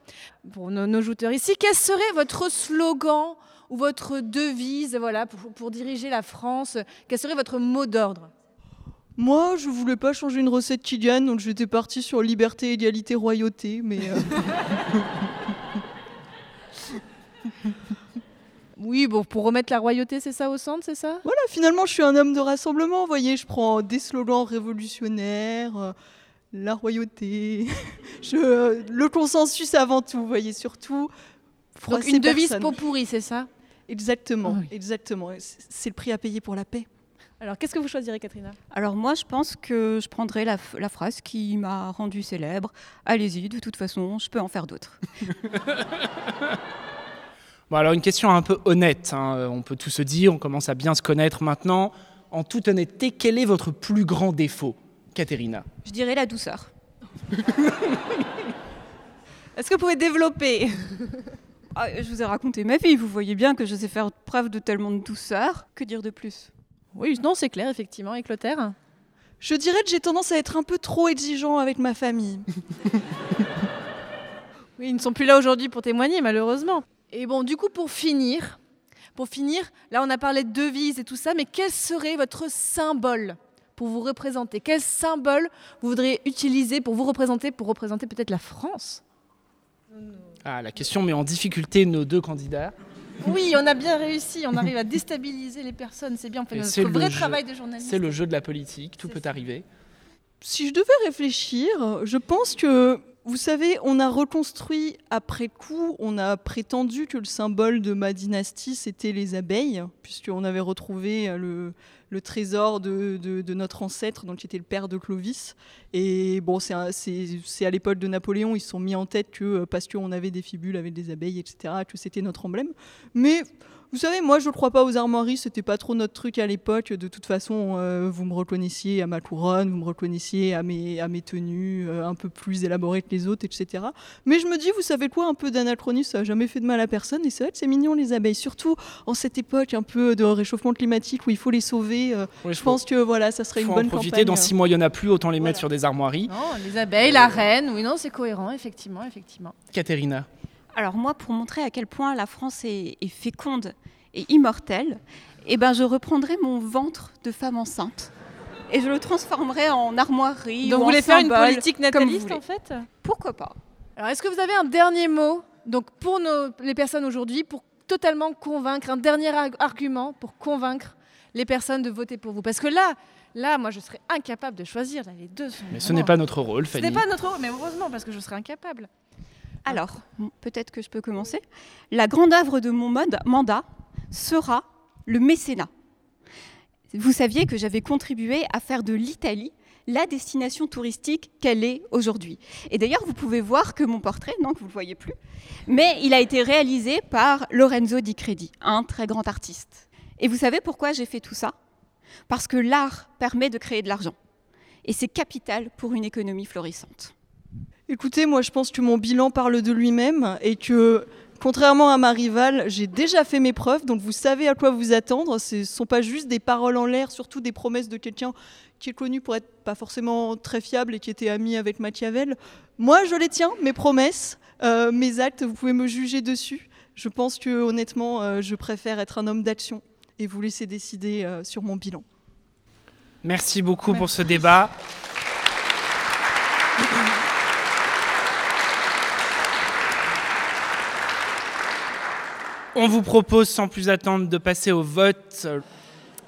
pour nos, nos jouteurs ici. Quel serait votre slogan ou votre devise voilà, pour, pour diriger la France Quel serait votre mot d'ordre? Moi, je voulais pas changer une recette gagne, donc j'étais partie sur liberté, égalité, royauté, mais... euh, Oui, bon, pour remettre la royauté, c'est ça au centre, c'est ça? Voilà, finalement, je suis un homme de rassemblement, vous voyez, je prends des slogans révolutionnaires, euh, la royauté, je, euh, le consensus avant tout, vous voyez, surtout... Donc une devise pot pourri, c'est ça? Exactement, exactement. C'est le prix à payer pour la paix. Alors, qu'est-ce que vous choisirez, Katrina? Alors moi, je pense que je prendrai la, phrase qui m'a rendue célèbre. Allez-y, de toute façon, je peux en faire d'autres. Bon, alors une question un peu honnête, hein, on peut tout se dire, on commence à bien se connaître maintenant. En toute honnêteté, quel est votre plus grand défaut, Katerina? Je dirais la douceur. Est-ce que vous pouvez développer? Ah, je vous ai raconté ma vie, vous voyez bien que je sais faire preuve de tellement de douceur. Que dire de plus? Oui, non, c'est clair, effectivement, et Clotaire Je dirais que j'ai tendance à être un peu trop exigeant avec ma famille. Oui, ils ne sont plus là aujourd'hui pour témoigner, malheureusement. Et bon, du coup, pour finir, pour finir, là, on a parlé de devises et tout ça, mais quel serait votre symbole pour vous représenter? Quel symbole vous voudriez utiliser pour vous représenter, pour représenter peut-être la France? Ah, la question met en difficulté nos deux candidats. Oui, on a bien réussi, on arrive à déstabiliser les personnes, c'est bien, on fait notre c'est le vrai jeu- travail de journaliste. C'est le jeu de la politique, tout peut arriver. Si je devais réfléchir, je pense que, vous savez, on a reconstruit après coup, on a prétendu que le symbole de ma dynastie, c'était les abeilles, puisqu'on avait retrouvé euh, le, le trésor de, notre ancêtre, donc qui était le père de Clovis. Et bon, c'est à l'époque de Napoléon, ils se sont mis en tête que euh, parce qu'on avait des fibules avec des abeilles, etc., que c'était notre emblème. Mais vous savez, moi, je ne crois pas aux armoiries, c'était pas trop notre truc à l'époque. De toute façon, euh, vous me reconnaissiez à ma couronne, vous me reconnaissiez à mes, à mes tenues euh, un peu plus élaborées que les autres, etc. Mais je me dis, vous savez quoi, un peu d'anachronisme, ça n'a jamais fait de mal à personne. Et c'est vrai que c'est mignon, les abeilles, surtout en cette époque un peu de réchauffement climatique où il faut les sauver. euh, Oui, je faut- pense que voilà, ça serait Il une faut en bonne profiter, campagne. dans six mois, il n'y en a plus, autant les mettre sur des armoiries. Non, les abeilles, la reine, oui, non, c'est cohérent, effectivement, effectivement. Katerina Alors moi, pour montrer à quel point la France est, est féconde et immortelle, eh ben, je reprendrai mon ventre de femme enceinte et je le transformerai en armoirie. Donc ou vous en voulez faire une politique nataliste en fait? Pourquoi pas? Alors est-ce que vous avez un dernier mot donc pour nos, les personnes aujourd'hui pour totalement convaincre, un dernier arg- argument pour convaincre les personnes de voter pour vous? Parce que là, là, moi je serais incapable de choisir. Là, les deux sont. Mais ce n'est pas notre rôle, Ce Fanny. n'est pas notre rôle, mais heureusement parce que je serais incapable. Alors, bon, peut-être que je peux commencer. La grande œuvre de mon mandat sera le mécénat. Vous saviez que j'avais contribué à faire de l'Italie la destination touristique qu'elle est aujourd'hui. Et d'ailleurs, vous pouvez voir que mon portrait, non, que vous ne le voyez plus, mais il a été réalisé par Lorenzo Di Credi, un très grand artiste. Et vous savez pourquoi j'ai fait tout ça? Parce que l'art permet de créer de l'argent. Et c'est capital pour une économie florissante. Écoutez, moi je pense que mon bilan parle de lui-même et que contrairement à ma rivale, j'ai déjà fait mes preuves, donc vous savez à quoi vous attendre. Ce ne sont pas juste des paroles en l'air, surtout des promesses de quelqu'un qui est connu pour être pas forcément très fiable et qui était ami avec Machiavel. Moi je les tiens, mes promesses, euh, mes actes, vous pouvez me juger dessus. Je pense que honnêtement, euh, je préfère être un homme d'action et vous laisser décider euh, sur mon bilan. Merci beaucoup pour ce débat. On vous propose sans plus attendre de passer au vote.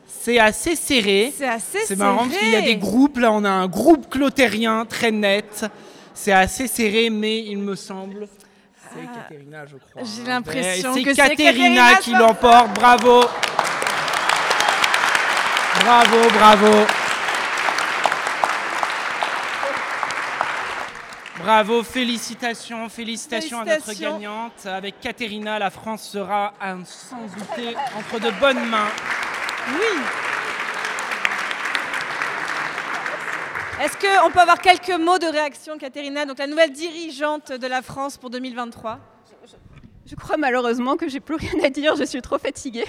C'est assez serré. C'est assez C'est marrant serré. parce qu'il y a des groupes. Là, on a un groupe clotérien très net. C'est assez serré, mais il me semble. C'est Katerina, je crois. Ah, J'ai l'impression que c'est Katerina qui l'emporte. Bravo. Bravo, bravo. Bravo, félicitations, félicitations, à notre gagnante. Avec Katerina, la France sera un- sans douter entre de bonnes mains. Oui. Est-ce qu'on peut avoir quelques mots de réaction, Katerina, donc la nouvelle dirigeante de la France pour 2023 Je crois malheureusement que j'ai plus rien à dire, je suis trop fatiguée.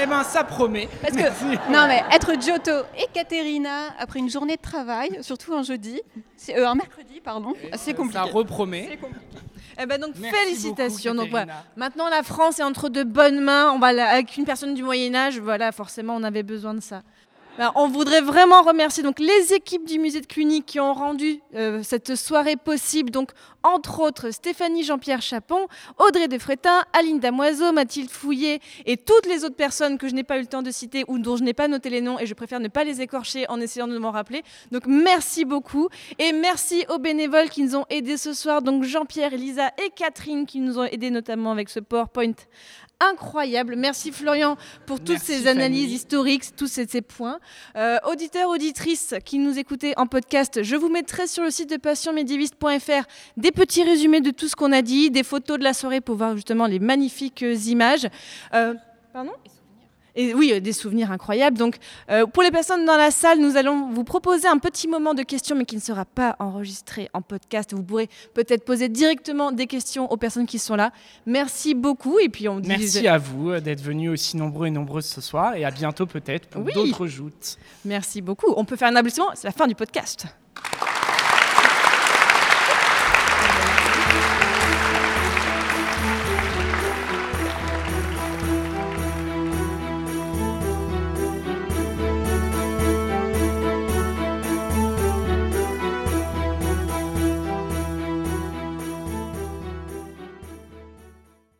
Eh ben, ça promet. Parce que, Merci. non mais être Giotto et Caterina après une journée de travail, surtout un jeudi, c'est euh, un mercredi pardon, c'est compliqué. Ça repromet. Compliqué. Eh ben donc Merci félicitations. beaucoup, donc voilà. Maintenant la France est entre de bonnes mains. On va avec une personne du Moyen Âge. Voilà, forcément on avait besoin de ça. Alors, on voudrait vraiment remercier donc les équipes du musée de Cluny qui ont rendu euh, cette soirée possible. Donc entre autres Stéphanie Jean-Pierre Chapon, Audrey Defrétin, Aline Damoiseau, Mathilde Fouillet et toutes les autres personnes que je n'ai pas eu le temps de citer ou dont je n'ai pas noté les noms et je préfère ne pas les écorcher en essayant de m'en rappeler. Donc merci beaucoup et merci aux bénévoles qui nous ont aidés ce soir. Donc Jean-Pierre, Elisa et Catherine qui nous ont aidés notamment avec ce PowerPoint incroyable. Merci Florian pour toutes Merci, ces analyses historiques, tous ces, ces points. Euh, auditeurs, auditrices qui nous écoutez en podcast, je vous mettrai sur le site de passionmédiéviste.fr des petits résumés de tout ce qu'on a dit, des photos de la soirée pour voir justement les magnifiques images. Euh, pardon? Et oui, euh, des souvenirs incroyables. Donc, euh, pour les personnes dans la salle, nous allons vous proposer un petit moment de questions, mais qui ne sera pas enregistré en podcast. Vous pourrez peut-être poser directement des questions aux personnes qui sont là. Merci beaucoup. Et puis, on dit Merci à vous euh, d'être venus aussi nombreux et nombreuses ce soir et à bientôt peut-être pour Oui. d'autres joutes. Merci beaucoup. On peut faire un applaudissement. C'est la fin du podcast.